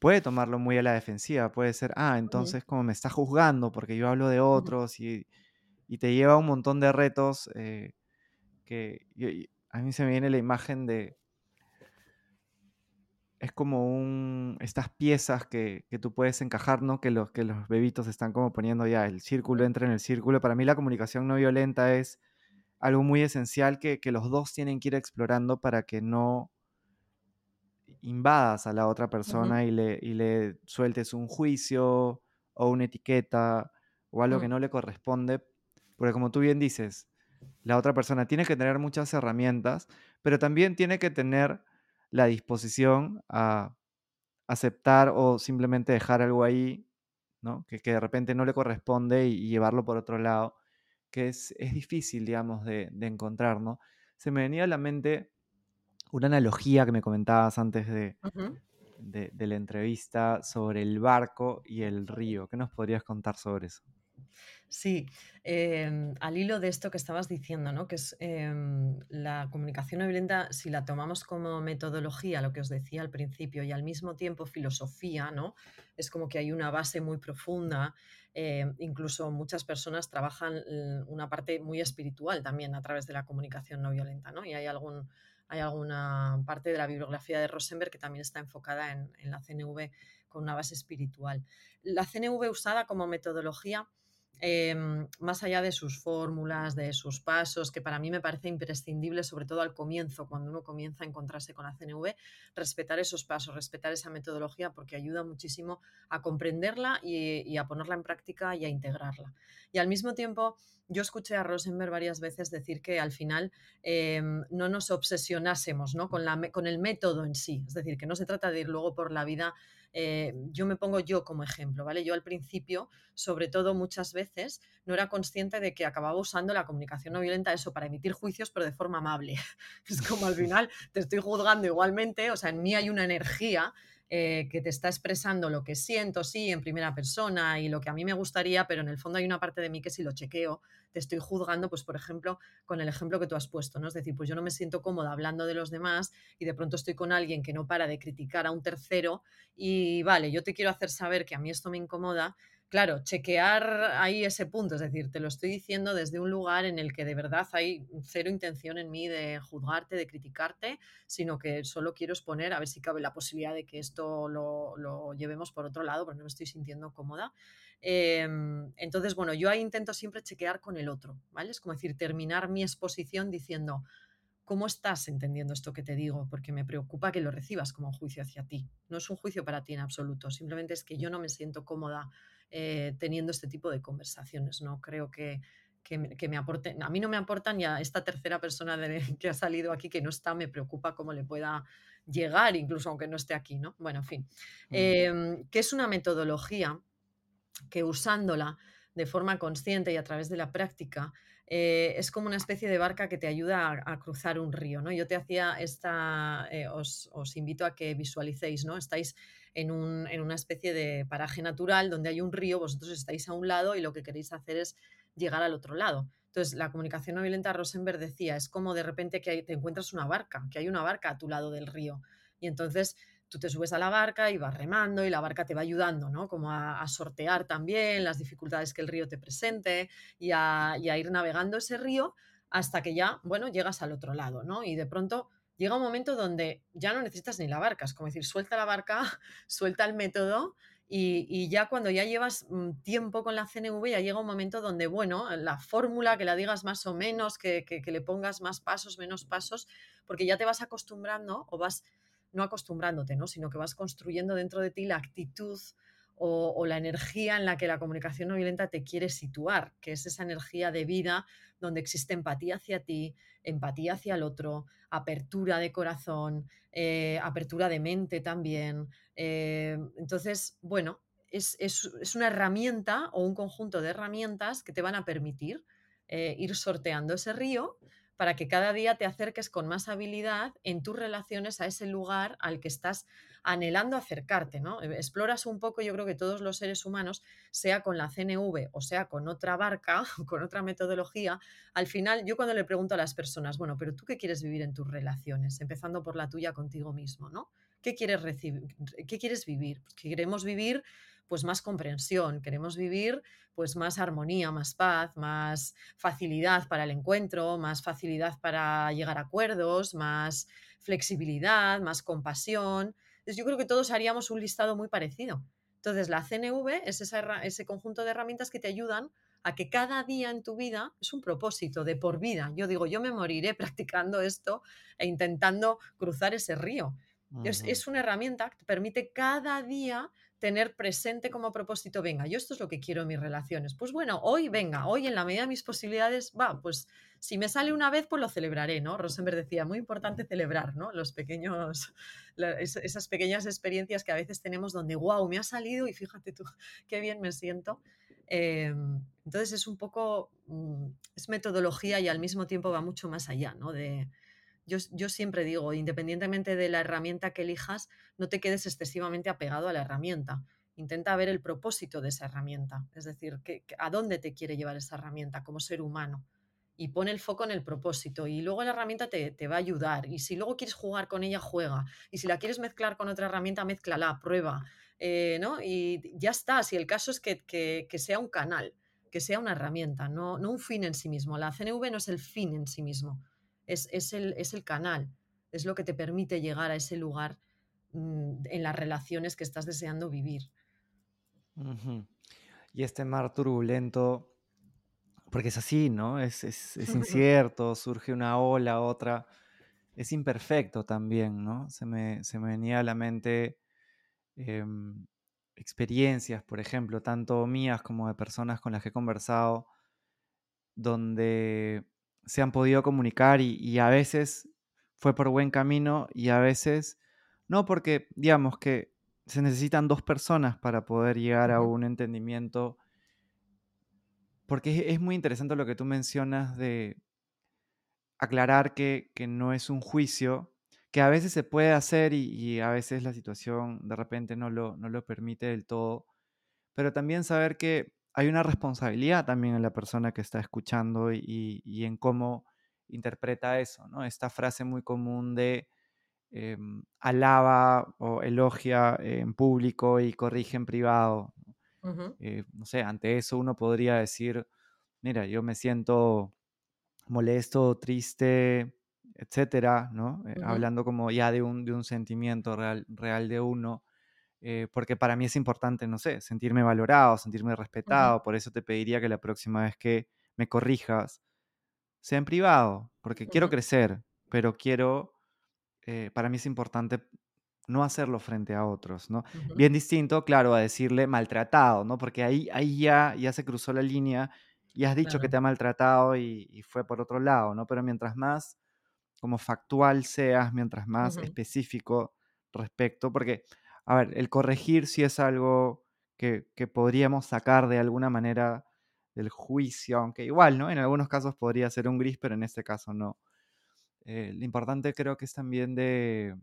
puede tomarlo muy a la defensiva, puede ser, ah, entonces como me está juzgando porque yo hablo de otros y, te lleva un montón de retos eh, que a mí se me viene la imagen de, es como un, estas piezas que, tú puedes encajar, ¿no? Que los, que los bebitos están como poniendo ya, el círculo entra en el círculo. Para mí la comunicación no violenta es algo muy esencial que, que los dos tienen que ir explorando para que no invadas a la otra persona y, le, le sueltes un juicio o una etiqueta o algo que no le corresponde. Porque como tú bien dices, la otra persona tiene que tener muchas herramientas, pero también tiene que tener la disposición a aceptar o simplemente dejar algo ahí, ¿no? Que, de repente no le corresponde y, llevarlo por otro lado, que es, es difícil, digamos, de, encontrar, ¿no? Se me venía a la mente una analogía que me comentabas antes de, de, la entrevista sobre el barco y el río. ¿Qué nos podrías contar sobre eso? Sí, em, al hilo de esto que estabas diciendo, ¿no? que es em, la comunicación no violenta, si la tomamos como metodología, lo que os decía al principio, y al mismo tiempo filosofía, ¿no? es como que hay una base muy profunda, em, incluso muchas personas trabajan una parte muy espiritual también a través de la comunicación no violenta, ¿no? y hay algún hay alguna parte de la bibliografía de Rosenberg que también está enfocada en, en, la CNV con una base espiritual. La CNV usada como metodología Em, más allá de sus fórmulas, de sus pasos, que para mí me parece imprescindible, sobre todo al comienzo, cuando uno comienza a encontrarse con la CNV, respetar esos pasos, respetar esa metodología, porque ayuda muchísimo a comprenderla y, a ponerla en práctica y a integrarla. Y al mismo tiempo, yo escuché a Rosenberg varias veces decir que al final em, no nos obsesionásemos ¿no? Con, la, con el método en sí, es decir, que no se trata de ir luego por la vida eh, yo me pongo yo como ejemplo, ¿vale? Yo al principio, sobre todo muchas veces, no era consciente de que acababa usando la comunicación no violenta eso para emitir juicios, pero de forma amable. Es como al final te estoy juzgando igualmente, o sea, en mí hay una energía eh, que te está expresando lo que siento, sí, en primera persona y lo que a mí me gustaría, pero en el fondo hay una parte de mí que si lo chequeo, te estoy juzgando, pues por ejemplo, con el ejemplo que tú has puesto, ¿no? Es decir, pues yo no me siento cómoda hablando de los demás y de pronto estoy con alguien que no para de criticar a un tercero y vale, yo te quiero hacer saber que a mí esto me incomoda, claro, chequear ahí ese punto, es decir, te lo estoy diciendo desde un lugar en el que de verdad hay cero intención en mí de juzgarte, de criticarte, sino que solo quiero exponer a ver si cabe la posibilidad de que esto lo, llevemos por otro lado, porque no me estoy sintiendo cómoda. Em, entonces, bueno, yo ahí intento siempre chequear con el otro, ¿vale? Es como decir, terminar mi exposición diciendo, ¿cómo estás entendiendo esto que te digo? Porque me preocupa que lo recibas como un juicio hacia ti. No es un juicio para ti en absoluto, simplemente es que yo no me siento cómoda eh, teniendo este tipo de conversaciones. No creo que, me aporten, a mí no me aportan y a esta tercera persona que ha salido aquí que no está, me preocupa cómo le pueda llegar, incluso aunque no esté aquí, ¿no? Bueno, en fin, em, que es una metodología que usándola de forma consciente y a través de la práctica, eh, es como una especie de barca que te ayuda a, cruzar un río, ¿no? Yo te hacía esta, eh, os, os, invito a que visualicéis, ¿no? Estáis en, una especie de paraje natural donde hay un río, vosotros estáis a un lado y lo que queréis hacer es llegar al otro lado. Entonces, la comunicación no violenta, Rosenberg decía, es como de repente que te encuentras una barca, que hay una barca a tu lado del río. Y entonces tú te subes a la barca y vas remando y la barca te va ayudando, ¿no? Como a, sortear también las dificultades que el río te presente y a, a, ir navegando ese río hasta que ya, bueno, llegas al otro lado, ¿no? Y de pronto llega un momento donde ya no necesitas ni la barca, es como decir, suelta la barca, suelta el método y, ya cuando ya llevas mm, tiempo con la CNV ya llega un momento donde, bueno, la fórmula, que la digas más o menos, que, que, le pongas más pasos, menos pasos, porque ya te vas acostumbrando o vas, no acostumbrándote, ¿no? sino que vas construyendo dentro de ti la actitud o, la energía en la que la comunicación no violenta te quiere situar, que es esa energía de vida donde existe empatía hacia ti, empatía hacia el otro, apertura de corazón, eh, apertura de mente también. Eh, entonces, bueno, es, una herramienta o un conjunto de herramientas que te van a permitir eh, ir sorteando ese río para que cada día te acerques con más habilidad en tus relaciones a ese lugar al que estás anhelando acercarte, ¿no? Eh, exploras un poco, yo creo que todos los seres humanos, sea con la CNV o sea con otra barca, con otra metodología, al final yo cuando le pregunto a las personas, bueno, pero tú qué quieres vivir en tus relaciones, empezando por la tuya contigo mismo, ¿no? ¿Qué quieres recibir? ¿Qué quieres vivir? queremos vivir pues más comprensión, queremos vivir pues más armonía, más paz, más facilidad para el encuentro, más facilidad para llegar a acuerdos, más flexibilidad, más compasión. Entonces yo creo que todos haríamos un listado muy parecido. Entonces la CNV es ese conjunto de herramientas que te ayudan a que cada día en tu vida es un propósito de por vida. Yo digo, yo me moriré practicando esto e intentando cruzar ese río. es, es, una herramienta que te permite cada día tener presente como propósito, venga, yo esto es lo que quiero en mis relaciones. Pues bueno, hoy venga, hoy en la medida de mis posibilidades, va, pues si me sale una vez, pues lo celebraré, ¿no? Rosenberg decía, muy importante celebrar, ¿no? Los pequeños, esas pequeñas experiencias que a veces tenemos donde, wow, me ha salido y fíjate tú, qué bien me siento. Em, entonces es un poco, mm, es metodología y al mismo tiempo va mucho más allá, ¿no? De, yo, siempre digo, independientemente de la herramienta que elijas, no te quedes excesivamente apegado a la herramienta. Intenta ver el propósito de esa herramienta, es decir, a dónde te quiere llevar esa herramienta como ser humano. Y pone el foco en el propósito. Y luego la herramienta te, va a ayudar. Y si luego quieres jugar con ella, juega. Y si la quieres mezclar con otra herramienta, mezclala, prueba. Eh, ¿no? Y ya está. Si el caso es que, que, sea un canal, que sea una herramienta, no, no un fin en sí mismo. La CNV no es el fin en sí mismo es, el, canal, es lo que te permite llegar a ese lugar mm, en las relaciones que estás deseando vivir. Y este mar turbulento, porque es así, ¿no? Es, incierto, surge una ola, otra. Es imperfecto también, ¿no? Se me, se me venía a la mente em, experiencias, por ejemplo, tanto mías como de personas con las que he conversado, donde se han podido comunicar y, a veces fue por buen camino y a veces no, porque digamos que se necesitan dos personas para poder llegar a un entendimiento. Porque es, muy interesante lo que tú mencionas de aclarar que, no es un juicio, que a veces se puede hacer y, a veces la situación de repente no lo, no lo permite del todo, pero también saber que hay una responsabilidad también en la persona que está escuchando y, en cómo interpreta eso, ¿no? Esta frase muy común de em, alaba o elogia en público y corrige en privado. Eh, no sé, ante eso uno podría decir, mira, yo me siento molesto, triste, etcétera, ¿no? Eh, hablando como ya de un, de un sentimiento real, real de uno. Eh, porque para mí es importante, no sé, sentirme valorado, sentirme respetado, por eso te pediría que la próxima vez que me corrijas sea en privado, porque quiero crecer, pero quiero, eh, para mí es importante no hacerlo frente a otros, ¿no? Bien distinto, claro, a decirle maltratado, ¿no? Porque ahí, ahí ya, ya se cruzó la línea y has dicho que te ha maltratado y, fue por otro lado, ¿no? Pero mientras más como factual seas, mientras más específico respecto, porque a ver, el corregir sí es algo que, podríamos sacar de alguna manera del juicio, aunque igual, ¿no? En algunos casos podría ser un gris, pero en este caso no. Eh, lo importante creo que es también de,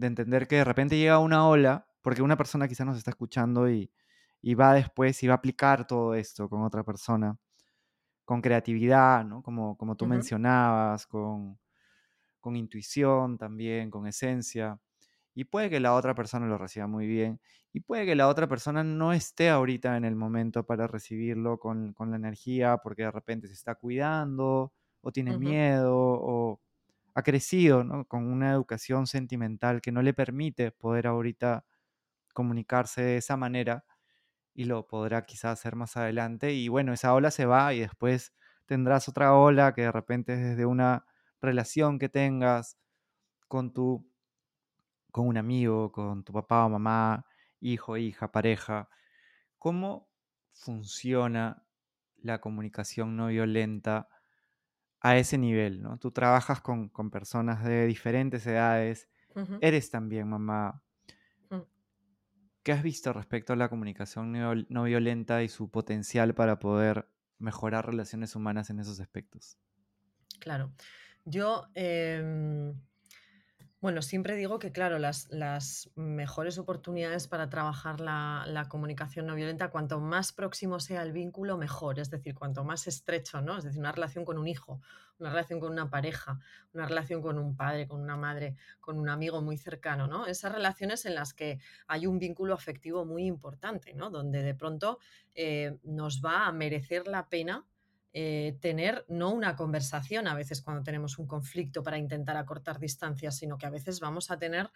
entender que de repente llega una ola, porque una persona quizás nos está escuchando y, va después y va a aplicar todo esto con otra persona, con creatividad, ¿no? Como, como tú mencionabas, con, con intuición también, con esencia. Y puede que la otra persona lo reciba muy bien. Y puede que la otra persona no esté ahorita en el momento para recibirlo con, la energía porque de repente se está cuidando o tiene miedo o ha crecido con una educación sentimental que no le permite poder ahorita comunicarse de esa manera y lo podrá quizás hacer más adelante. Y bueno, esa ola se va y después tendrás otra ola que de repente es desde una relación que tengas con tu con un amigo, con tu papá o mamá, hijo, hija, pareja. ¿Cómo funciona la comunicación no violenta a ese nivel? ¿no? Tú trabajas con, personas de diferentes edades, eres también mamá. Mm. ¿Qué has visto respecto a la comunicación no, violenta y su potencial para poder mejorar relaciones humanas en esos aspectos? Claro. Yo em, bueno, siempre digo que, claro, las, mejores oportunidades para trabajar la, comunicación no violenta, cuanto más próximo sea el vínculo, mejor. Es decir, cuanto más estrecho, ¿no? Es decir, una relación con un hijo, una relación con una pareja, una relación con un padre, con una madre, con un amigo muy cercano, ¿no? Esas relaciones en las que hay un vínculo afectivo muy importante, ¿no? Donde de pronto eh, nos va a merecer la pena eh, tener no una conversación a veces cuando tenemos un conflicto para intentar acortar distancias, sino que a veces vamos a tener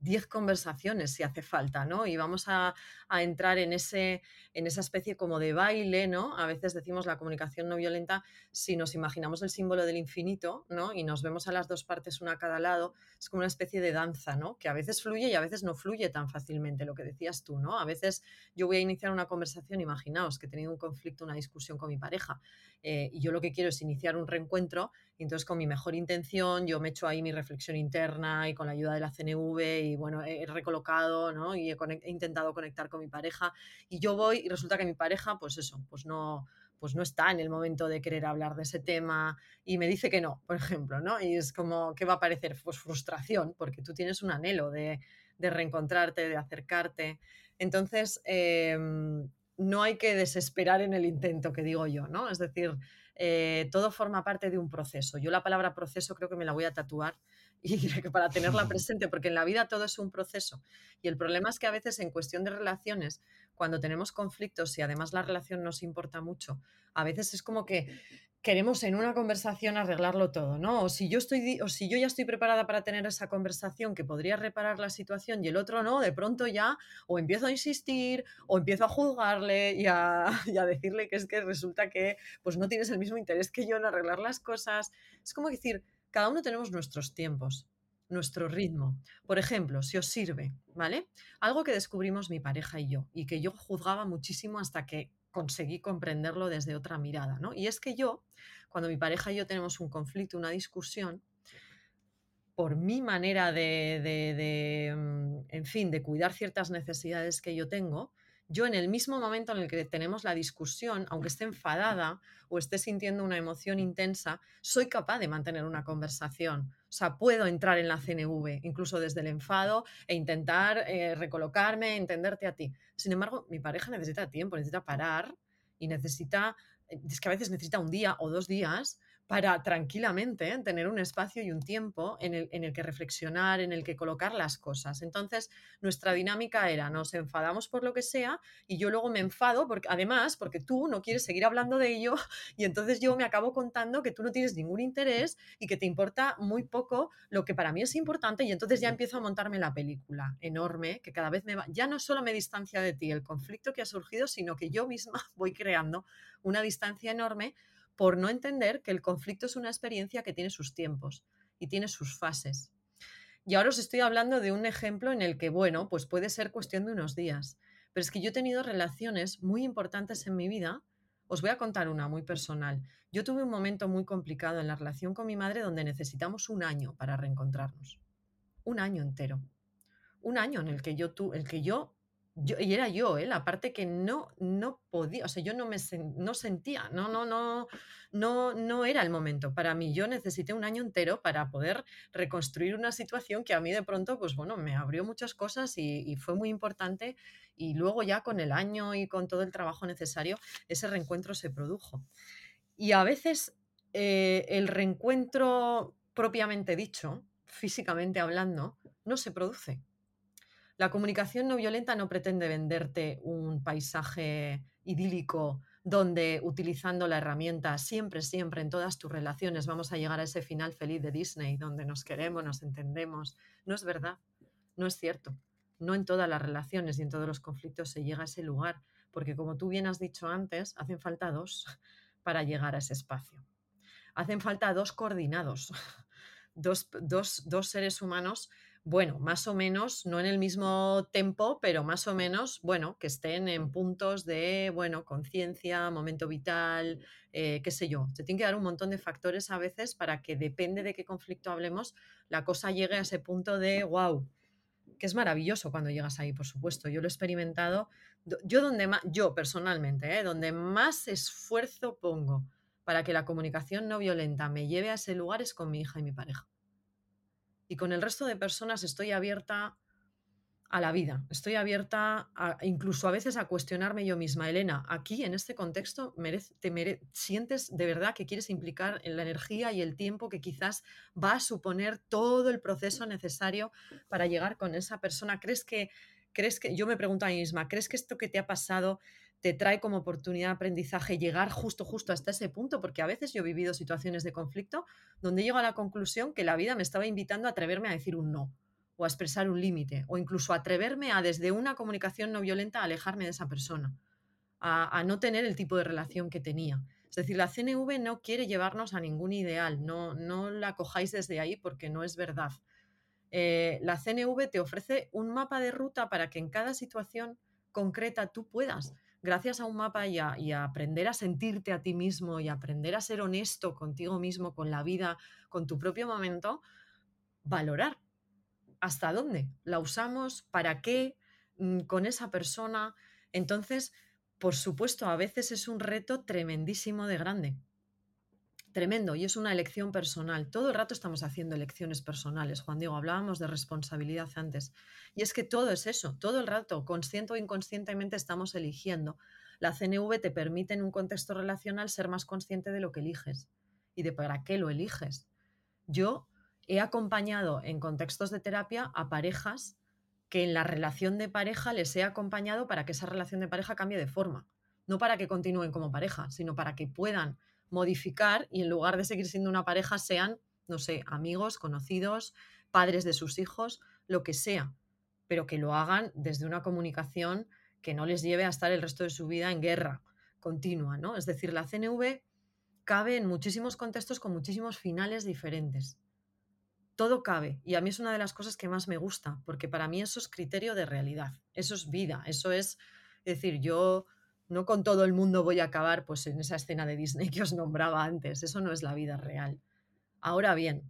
10 conversaciones si hace falta, ¿no? Y vamos a, entrar en, ese, en esa especie como de baile, ¿no? A veces decimos la comunicación no violenta, si nos imaginamos el símbolo del infinito, ¿no? Y nos vemos a las dos partes una a cada lado, es como una especie de danza, ¿no? Que a veces fluye y a veces no fluye tan fácilmente, lo que decías tú, ¿no? A veces yo voy a iniciar una conversación, imaginaos que he tenido un conflicto, una discusión con mi pareja, eh, y yo lo que quiero es iniciar un reencuentro, y entonces con mi mejor intención yo me echo ahí mi reflexión interna y con la ayuda de la CNV y bueno, he recolocado, ¿no? Y he, intentado conectar con mi pareja y yo voy y resulta que mi pareja, pues eso, pues no, pues no está en el momento de querer hablar de ese tema y me dice que no, por ejemplo, ¿no? Y es como, ¿qué va a parecer? Pues frustración, porque tú tienes un anhelo de, reencontrarte, de acercarte. Entonces, em, no hay que desesperar en el intento, que digo yo, ¿no? Es decir, eh, todo forma parte de un proceso. Yo la palabra proceso creo que me la voy a tatuar y para tenerla presente, porque en la vida todo es un proceso. Y el problema es que a veces en cuestión de relaciones, cuando tenemos conflictos y además la relación nos importa mucho, a veces es como que queremos en una conversación arreglarlo todo, ¿no? O si yo estoy o si yo ya estoy preparada para tener esa conversación que podría reparar la situación y el otro no, de pronto ya o empiezo a insistir o empiezo a juzgarle y a, decirle que es que resulta que pues no tienes el mismo interés que yo en arreglar las cosas. Es como decir, cada uno tenemos nuestros tiempos, nuestro ritmo. Por ejemplo, si os sirve, ¿vale? Algo que descubrimos mi pareja y yo y que yo juzgaba muchísimo hasta que conseguí comprenderlo desde otra mirada, ¿no? Y es que yo, cuando mi pareja y yo tenemos un conflicto, una discusión, por mi manera de, de, mm, en fin, de cuidar ciertas necesidades que yo tengo, yo en el mismo momento en el que tenemos la discusión, aunque esté enfadada o esté sintiendo una emoción intensa, soy capaz de mantener una conversación. O sea, puedo entrar en la CNV, incluso desde el enfado, e intentar eh, recolocarme, entenderte a ti. Sin embargo, mi pareja necesita tiempo, necesita parar y necesita, eh, es que a veces necesita un día o dos días para tranquilamente tener un espacio y un tiempo en el, en el, que reflexionar, en el que colocar las cosas. Entonces, nuestra dinámica era, nos enfadamos por lo que sea y yo luego me enfado, porque, además, porque tú no quieres seguir hablando de ello y entonces yo me acabo contando que tú no tienes ningún interés y que te importa muy poco lo que para mí es importante y entonces ya empiezo a montarme la película enorme que cada vez me va, ya no solo me distancia de ti el conflicto que ha surgido, sino que yo misma voy creando una distancia enorme por no entender que el conflicto es una experiencia que tiene sus tiempos y tiene sus fases. Y ahora os estoy hablando de un ejemplo en el que, bueno, pues puede ser cuestión de unos días, pero es que yo he tenido relaciones muy importantes en mi vida. Os voy a contar una muy personal. Yo tuve un momento muy complicado en la relación con mi madre donde necesitamos un año para reencontrarnos. Un año entero. Un año en el que yo, tu, el que yo y era yo, ¿eh? la parte que no, no podía, o sea, yo no me no sentía, no, no, no, no, no era el momento para mí. Yo necesité un año entero para poder reconstruir una situación que a mí de pronto, pues bueno, me abrió muchas cosas y, fue muy importante. Y luego ya con el año y con todo el trabajo necesario, ese reencuentro se produjo. Y a veces eh, el reencuentro propiamente dicho, físicamente hablando, no se produce la comunicación no violenta no pretende venderte un paisaje idílico donde utilizando la herramienta siempre, siempre en todas tus relaciones vamos a llegar a ese final feliz de Disney, donde nos queremos, nos entendemos. No es verdad, no es cierto. No en todas las relaciones y en todos los conflictos se llega a ese lugar, porque como tú bien has dicho antes, hacen falta dos para llegar a ese espacio. Hacen falta dos coordinados, dos, dos seres humanos bueno, más o menos, no en el mismo tempo, pero más o menos, bueno, que estén en puntos de, bueno, conciencia, momento vital, eh, qué sé yo. Se tiene que dar un montón de factores a veces para que depende de qué conflicto hablemos, la cosa llegue a ese punto de, wow, que es maravilloso cuando llegas ahí, por supuesto. Yo lo he experimentado. Yo donde más, yo personalmente, ¿eh? donde más esfuerzo pongo para que la comunicación no violenta me lleve a ese lugar es con mi hija y mi pareja y con el resto de personas estoy abierta a la vida, estoy abierta incluso a veces a cuestionarme yo misma, Elena, aquí en este contexto te sientes de verdad que quieres implicar en la energía y el tiempo que quizás va a suponer todo el proceso necesario para llegar con esa persona. ¿Crees que, crees que, yo me pregunto a mí misma, ¿crees que esto que te ha pasado te trae como oportunidad de aprendizaje llegar justo, justo hasta ese punto, porque a veces yo he vivido situaciones de conflicto donde llego a la conclusión que la vida me estaba invitando a atreverme a decir un no, o a expresar un límite, o incluso atreverme a desde una comunicación no violenta alejarme de esa persona, a, no tener el tipo de relación que tenía. Es decir, la CNV no quiere llevarnos a ningún ideal, no, no la cojáis desde ahí porque no es verdad. Eh, la CNV te ofrece un mapa de ruta para que en cada situación concreta tú puedas, gracias a un mapa y a, aprender a sentirte a ti mismo y aprender a ser honesto contigo mismo, con la vida, con tu propio momento, valorar hasta dónde la usamos, para qué, mm, con esa persona. Entonces, por supuesto, a veces es un reto tremendísimo de grande. Tremendo, y es una elección personal. Todo el rato estamos haciendo elecciones personales, Juan Diego. Hablábamos de responsabilidad antes. Y es que todo es eso, todo el rato, consciente o inconscientemente estamos eligiendo. La CNV te permite en un contexto relacional ser más consciente de lo que eliges y de para qué lo eliges. Yo he acompañado en contextos de terapia a parejas que en la relación de pareja les he acompañado para que esa relación de pareja cambie de forma. No para que continúen como pareja, sino para que puedan modificar y en lugar de seguir siendo una pareja sean, no sé, amigos, conocidos, padres de sus hijos, lo que sea, pero que lo hagan desde una comunicación que no les lleve a estar el resto de su vida en guerra continua, ¿no? Es decir, la CNV cabe en muchísimos contextos con muchísimos finales diferentes todo cabe. Y a mí es una de las cosas que más me gusta, porque para mí eso es criterio de realidad, eso es vida, eso es, decir, yo no con todo el mundo voy a acabar pues en esa escena de Disney que os nombraba antes, eso no es la vida real. Ahora bien,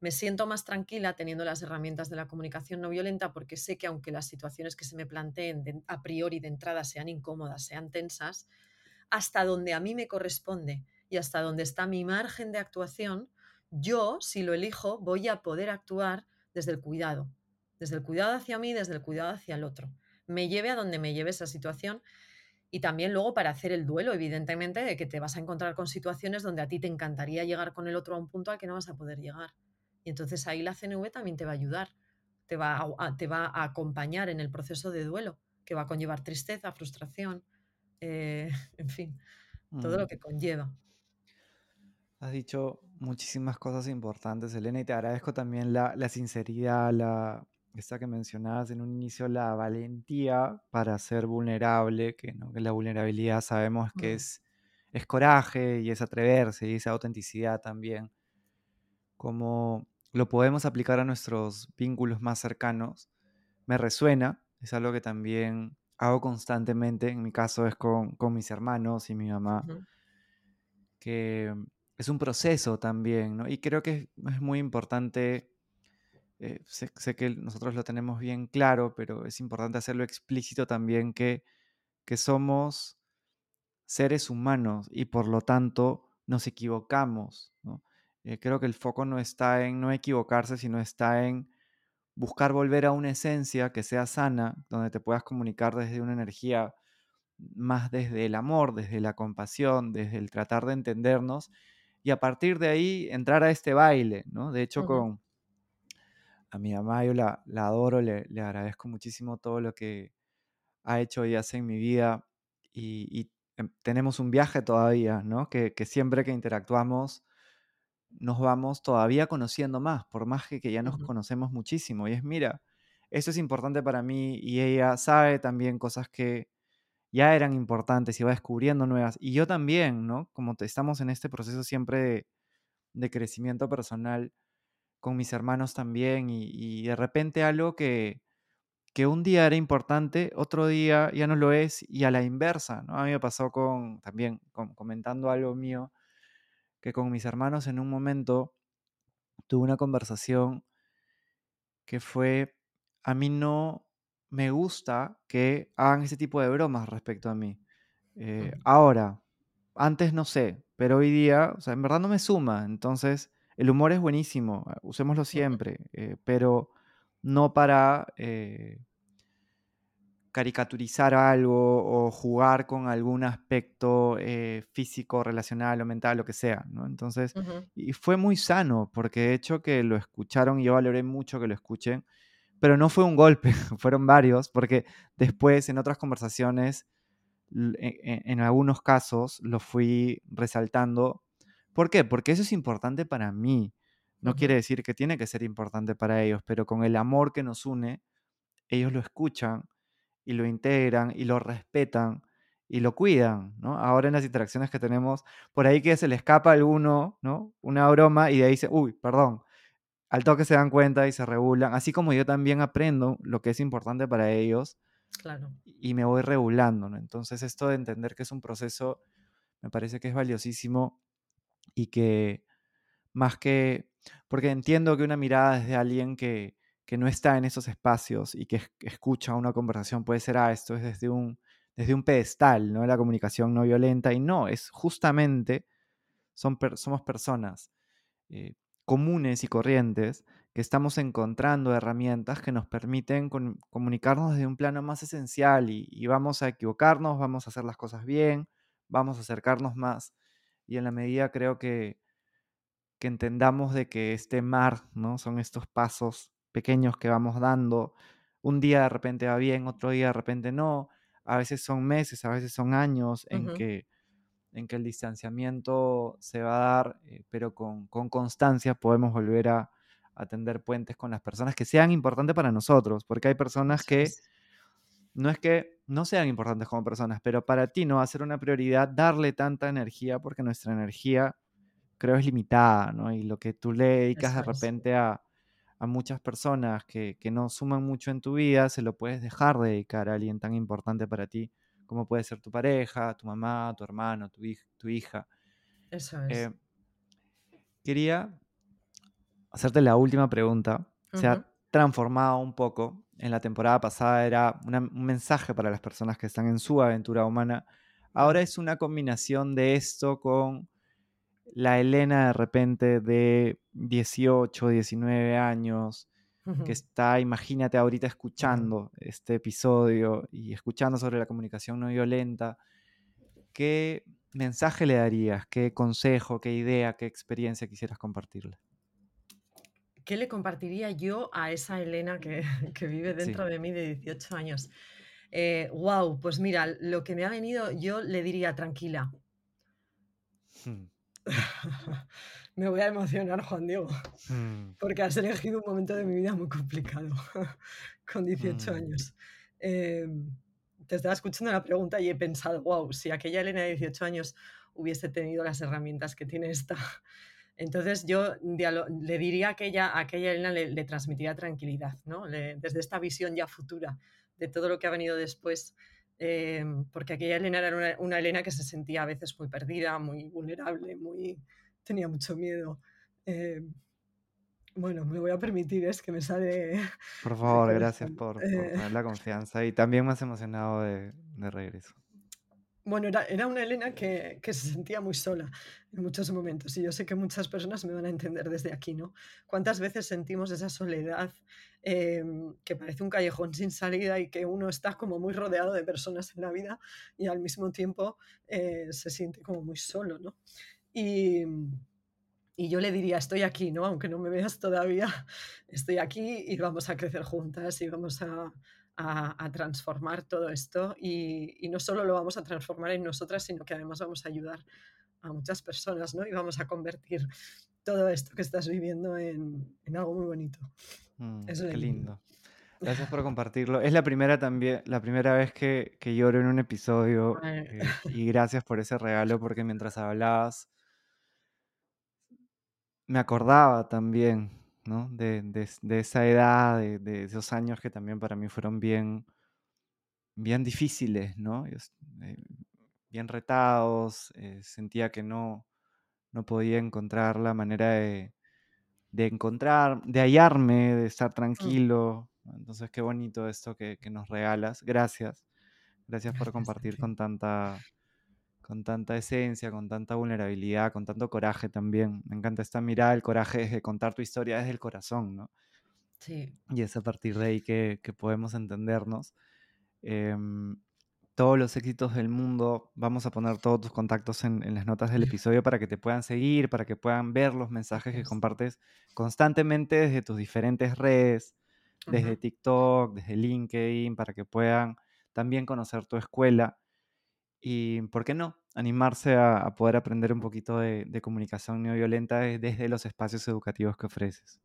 me siento más tranquila teniendo las herramientas de la comunicación no violenta porque sé que aunque las situaciones que se me planteen a priori de entrada sean incómodas, sean tensas, hasta donde a mí me corresponde y hasta donde está mi margen de actuación, yo, si lo elijo, voy a poder actuar desde el cuidado, desde el cuidado hacia mí, desde el cuidado hacia el otro. Me lleve a donde me lleve esa situación y también luego para hacer el duelo, evidentemente, de que te vas a encontrar con situaciones donde a ti te encantaría llegar con el otro a un punto al que no vas a poder llegar. Y entonces ahí la CNV también te va a ayudar, te va a, te va a acompañar en el proceso de duelo, que va a conllevar tristeza, frustración, eh, en fin, todo lo mm. que conlleva. Has dicho muchísimas cosas importantes, Elena, y te agradezco también la, sinceridad, la, esta que mencionabas en un inicio, la valentía para ser vulnerable, que, ¿no? que la vulnerabilidad sabemos que mm. es, es coraje y es atreverse y es autenticidad también. Como lo podemos aplicar a nuestros vínculos más cercanos, me resuena, es algo que también hago constantemente, en mi caso es con, mis hermanos y mi mamá, que es un proceso también, ¿no? Y creo que es muy importante, eh, sé, que nosotros lo tenemos bien claro, pero es importante hacerlo explícito también que, que somos seres humanos y por lo tanto nos equivocamos, ¿no? Eh, creo que el foco no está en no equivocarse, sino está en buscar volver a una esencia que sea sana, donde te puedas comunicar desde una energía más desde el amor, desde la compasión, desde el tratar de entendernos y a partir de ahí entrar a este baile, ¿no? De hecho, con a mi mamá yo la, adoro, le, agradezco muchísimo todo lo que ha hecho y hace en mi vida y, em, tenemos un viaje todavía, ¿no? Que, siempre que interactuamos nos vamos todavía conociendo más, por más que, que ya nos conocemos muchísimo. Y es, mira, eso es importante para mí y ella sabe también cosas que ya eran importantes y va descubriendo nuevas. Y yo también, ¿no? Como estamos en este proceso siempre de, crecimiento personal con mis hermanos también y, de repente algo que, que un día era importante, otro día ya no lo es y a la inversa, ¿no? A mí me pasó con, también comentando algo mío, que con mis hermanos en un momento tuve una conversación que fue, a mí no, me gusta que hagan ese tipo de bromas respecto a mí. Eh, ahora, antes no sé, pero hoy día, o sea, en verdad no me suma. Entonces, el humor es buenísimo, ah, usémoslo siempre, eh, pero no para eh, caricaturizar algo o jugar con algún aspecto físico, relacional o mental, lo que sea, ¿no? Entonces, y fue muy sano, porque de hecho que lo escucharon y yo valoré mucho que lo escuchen pero no fue un golpe, fueron varios, porque después en otras conversaciones, e, e, en, algunos casos, lo fui resaltando. ¿Por qué? Porque eso es importante para mí. no quiere decir que tiene que ser importante para ellos, pero con el amor que nos une, ellos lo escuchan y lo integran y lo respetan y lo cuidan, ¿no? Ahora en las interacciones que tenemos, por ahí que se le escapa a alguno, ¿no? Una broma y de ahí dice, uy, perdón, al toque se dan cuenta y se regulan, así como yo también aprendo lo que es importante para ellos Claro. y me voy regulando, ¿no? Entonces esto de entender que es un proceso me parece que es valiosísimo y que más que, porque entiendo que una mirada desde alguien que, que no está en esos espacios y que escucha una conversación puede ser, ah, esto es desde un, desde un pedestal, ¿no? La comunicación no violenta y no, es justamente, son somos personas eh, comunes y corrientes que estamos encontrando herramientas que nos permiten comunicarnos desde un plano más esencial y, y, vamos a equivocarnos, vamos a hacer las cosas bien, vamos a acercarnos más y en la medida creo que, que entendamos de que este mar, ¿no? Son estos pasos pequeños que vamos dando. Un día de repente va bien, otro día de repente no. A veces son meses, a veces son años en, que, en que el distanciamiento se va a dar, eh, pero con, con, constancia podemos volver a, a, tender puentes con las personas que sean importantes para nosotros, porque hay personas que no es que no sean importantes como personas, pero para ti no va a ser una prioridad darle tanta energía porque nuestra energía creo es limitada, ¿no? Y lo que tú le dedicas de repente a, a, muchas personas que, que, no suman mucho en tu vida, se lo puedes dejar de dedicar a alguien tan importante para ti como puede ser tu pareja, tu mamá, tu hermano, tu, hij tu hija. Eso es. Eh, quería hacerte la última pregunta. Uh -huh. Se ha transformado un poco. En la temporada pasada era una, un mensaje para las personas que están en su aventura humana. Ahora es una combinación de esto con la Elena de repente de 18, 19 años, que está, imagínate ahorita escuchando este episodio y escuchando sobre la comunicación no violenta, ¿qué mensaje le darías? ¿Qué consejo, qué idea, qué experiencia quisieras compartirle? ¿Qué le compartiría yo a esa Elena que, que vive dentro sí. de mí de 18 años? Eh, wow, pues mira, lo que me ha venido, yo le diría tranquila. Hmm. Me voy a emocionar, Juan Diego, mm. porque has elegido un momento de mi vida muy complicado, con 18 mm. años. Eh, te estaba escuchando la pregunta y he pensado, wow, si aquella Elena de 18 años hubiese tenido las herramientas que tiene esta. Entonces yo le diría a aquella, a aquella Elena le, le transmitiría tranquilidad, ¿no? Le, desde esta visión ya futura de todo lo que ha venido después. Eh, porque aquella Elena era una, una, Elena que se sentía a veces muy perdida, muy vulnerable, muy tenía mucho miedo. Eh, bueno, me voy a permitir, es que me sale... Por favor, gracias por, por eh, tener la confianza y también más emocionado de, de regreso. Bueno, era, era una Elena que, que, se sentía muy sola en muchos momentos y yo sé que muchas personas me van a entender desde aquí, ¿no? ¿Cuántas veces sentimos esa soledad eh, que parece un callejón sin salida y que uno está como muy rodeado de personas en la vida y al mismo tiempo eh, se siente como muy solo, ¿no? Y, y yo le diría, estoy aquí, ¿no? Aunque no me veas todavía, estoy aquí y vamos a crecer juntas y vamos a, a, a transformar todo esto. Y, y, no solo lo vamos a transformar en nosotras, sino que además vamos a ayudar a muchas personas, ¿no? Y vamos a convertir todo esto que estás viviendo en, en algo muy bonito. Mm, Eso qué lindo. Gracias por compartirlo. Es la primera también, la primera vez que, que lloro en un episodio eh, y gracias por ese regalo porque mientras hablabas me acordaba también, ¿no? De, de, de esa edad, de, de, esos años que también para mí fueron bien, bien difíciles, ¿no? Eh, bien retados, eh, sentía que no, no podía encontrar la manera de, de encontrar, de hallarme, de estar tranquilo. Entonces, qué bonito esto que, que nos regalas. Gracias. Gracias por compartir con tanta, con tanta esencia, con tanta vulnerabilidad, con tanto coraje también. Me encanta esta mirada, el coraje es de contar tu historia desde el corazón, ¿no? Sí. Y es a partir de ahí que, que podemos entendernos. Eh, todos los éxitos del mundo, vamos a poner todos tus contactos en, en, las notas del episodio para que te puedan seguir, para que puedan ver los mensajes que compartes constantemente desde tus diferentes redes, desde uh -huh. TikTok, desde LinkedIn, para que puedan también conocer tu escuela Y, ¿por qué no? Animarse a, poder aprender un poquito de, comunicación no violenta desde los espacios educativos que ofreces.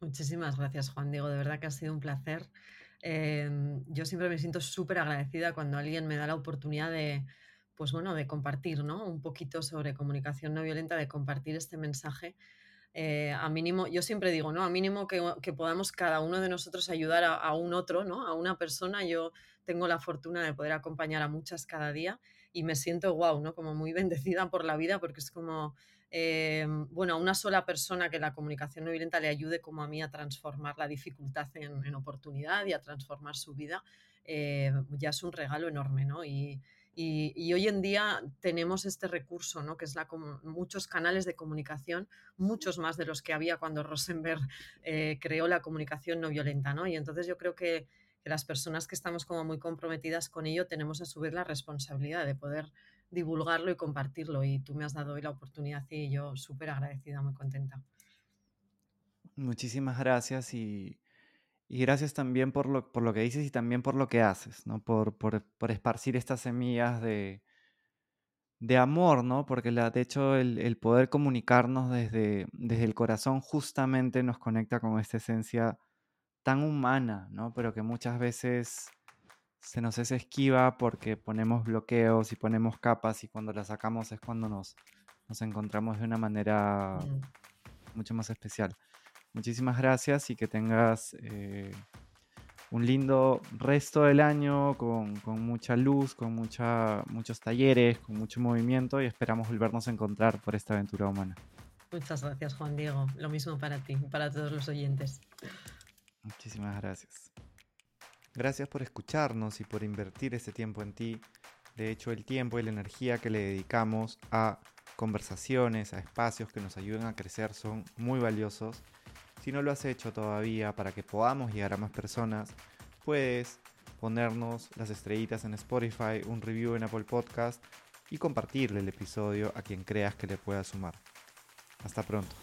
Muchísimas gracias, Juan Diego. De verdad que ha sido un placer. Em, yo siempre me siento súper agradecida cuando alguien me da la oportunidad de, pues bueno, de compartir, ¿no? Un poquito sobre comunicación no violenta, de compartir este mensaje. Eh, a mínimo, yo siempre digo, ¿no? A mínimo que, podamos cada uno de nosotros ayudar a, un otro, ¿no? A una persona. Yo tengo la fortuna de poder acompañar a muchas cada día y me siento wow, ¿no? Como muy bendecida por la vida porque es como, eh, bueno, a una sola persona que la comunicación no violenta le ayude como a mí a transformar la dificultad en, oportunidad y a transformar su vida, eh, ya es un regalo enorme, ¿no? Hoy en día tenemos este recurso, ¿no? que es la, muchos canales de comunicación, muchos más de los que había cuando Rosenberg eh, creó la comunicación no violenta. ¿no? Y entonces yo creo que que las personas que estamos como muy comprometidas con ello tenemos a su vez la responsabilidad de poder divulgarlo y compartirlo. Y tú me has dado hoy la oportunidad y yo súper agradecida, muy contenta. Muchísimas gracias y, gracias también por lo, por lo, que dices y también por lo que haces, ¿no? Por, por, por esparcir estas semillas de, de amor, ¿no? Porque la, de hecho el, el, poder comunicarnos desde, desde el corazón justamente nos conecta con esta esencia tan humana, ¿no? Pero que muchas veces se nos es esquiva porque ponemos bloqueos y ponemos capas y cuando las sacamos es cuando nos, nos encontramos de una manera mm. mucho más especial. Muchísimas gracias y que tengas eh, un lindo resto del año con, con, mucha luz, con mucha, muchos talleres, con mucho movimiento y esperamos volvernos a encontrar por esta aventura humana. Muchas gracias Juan Diego, lo mismo para ti, para todos los oyentes. Muchísimas gracias. Gracias por escucharnos y por invertir ese tiempo en ti. De hecho, el tiempo y la energía que le dedicamos a conversaciones, a espacios que nos ayuden a crecer son muy valiosos. Si no lo has hecho todavía para que podamos llegar a más personas, puedes ponernos las estrellitas en Spotify, un review en Apple Podcast y compartirle el episodio a quien creas que le pueda sumar. Hasta pronto.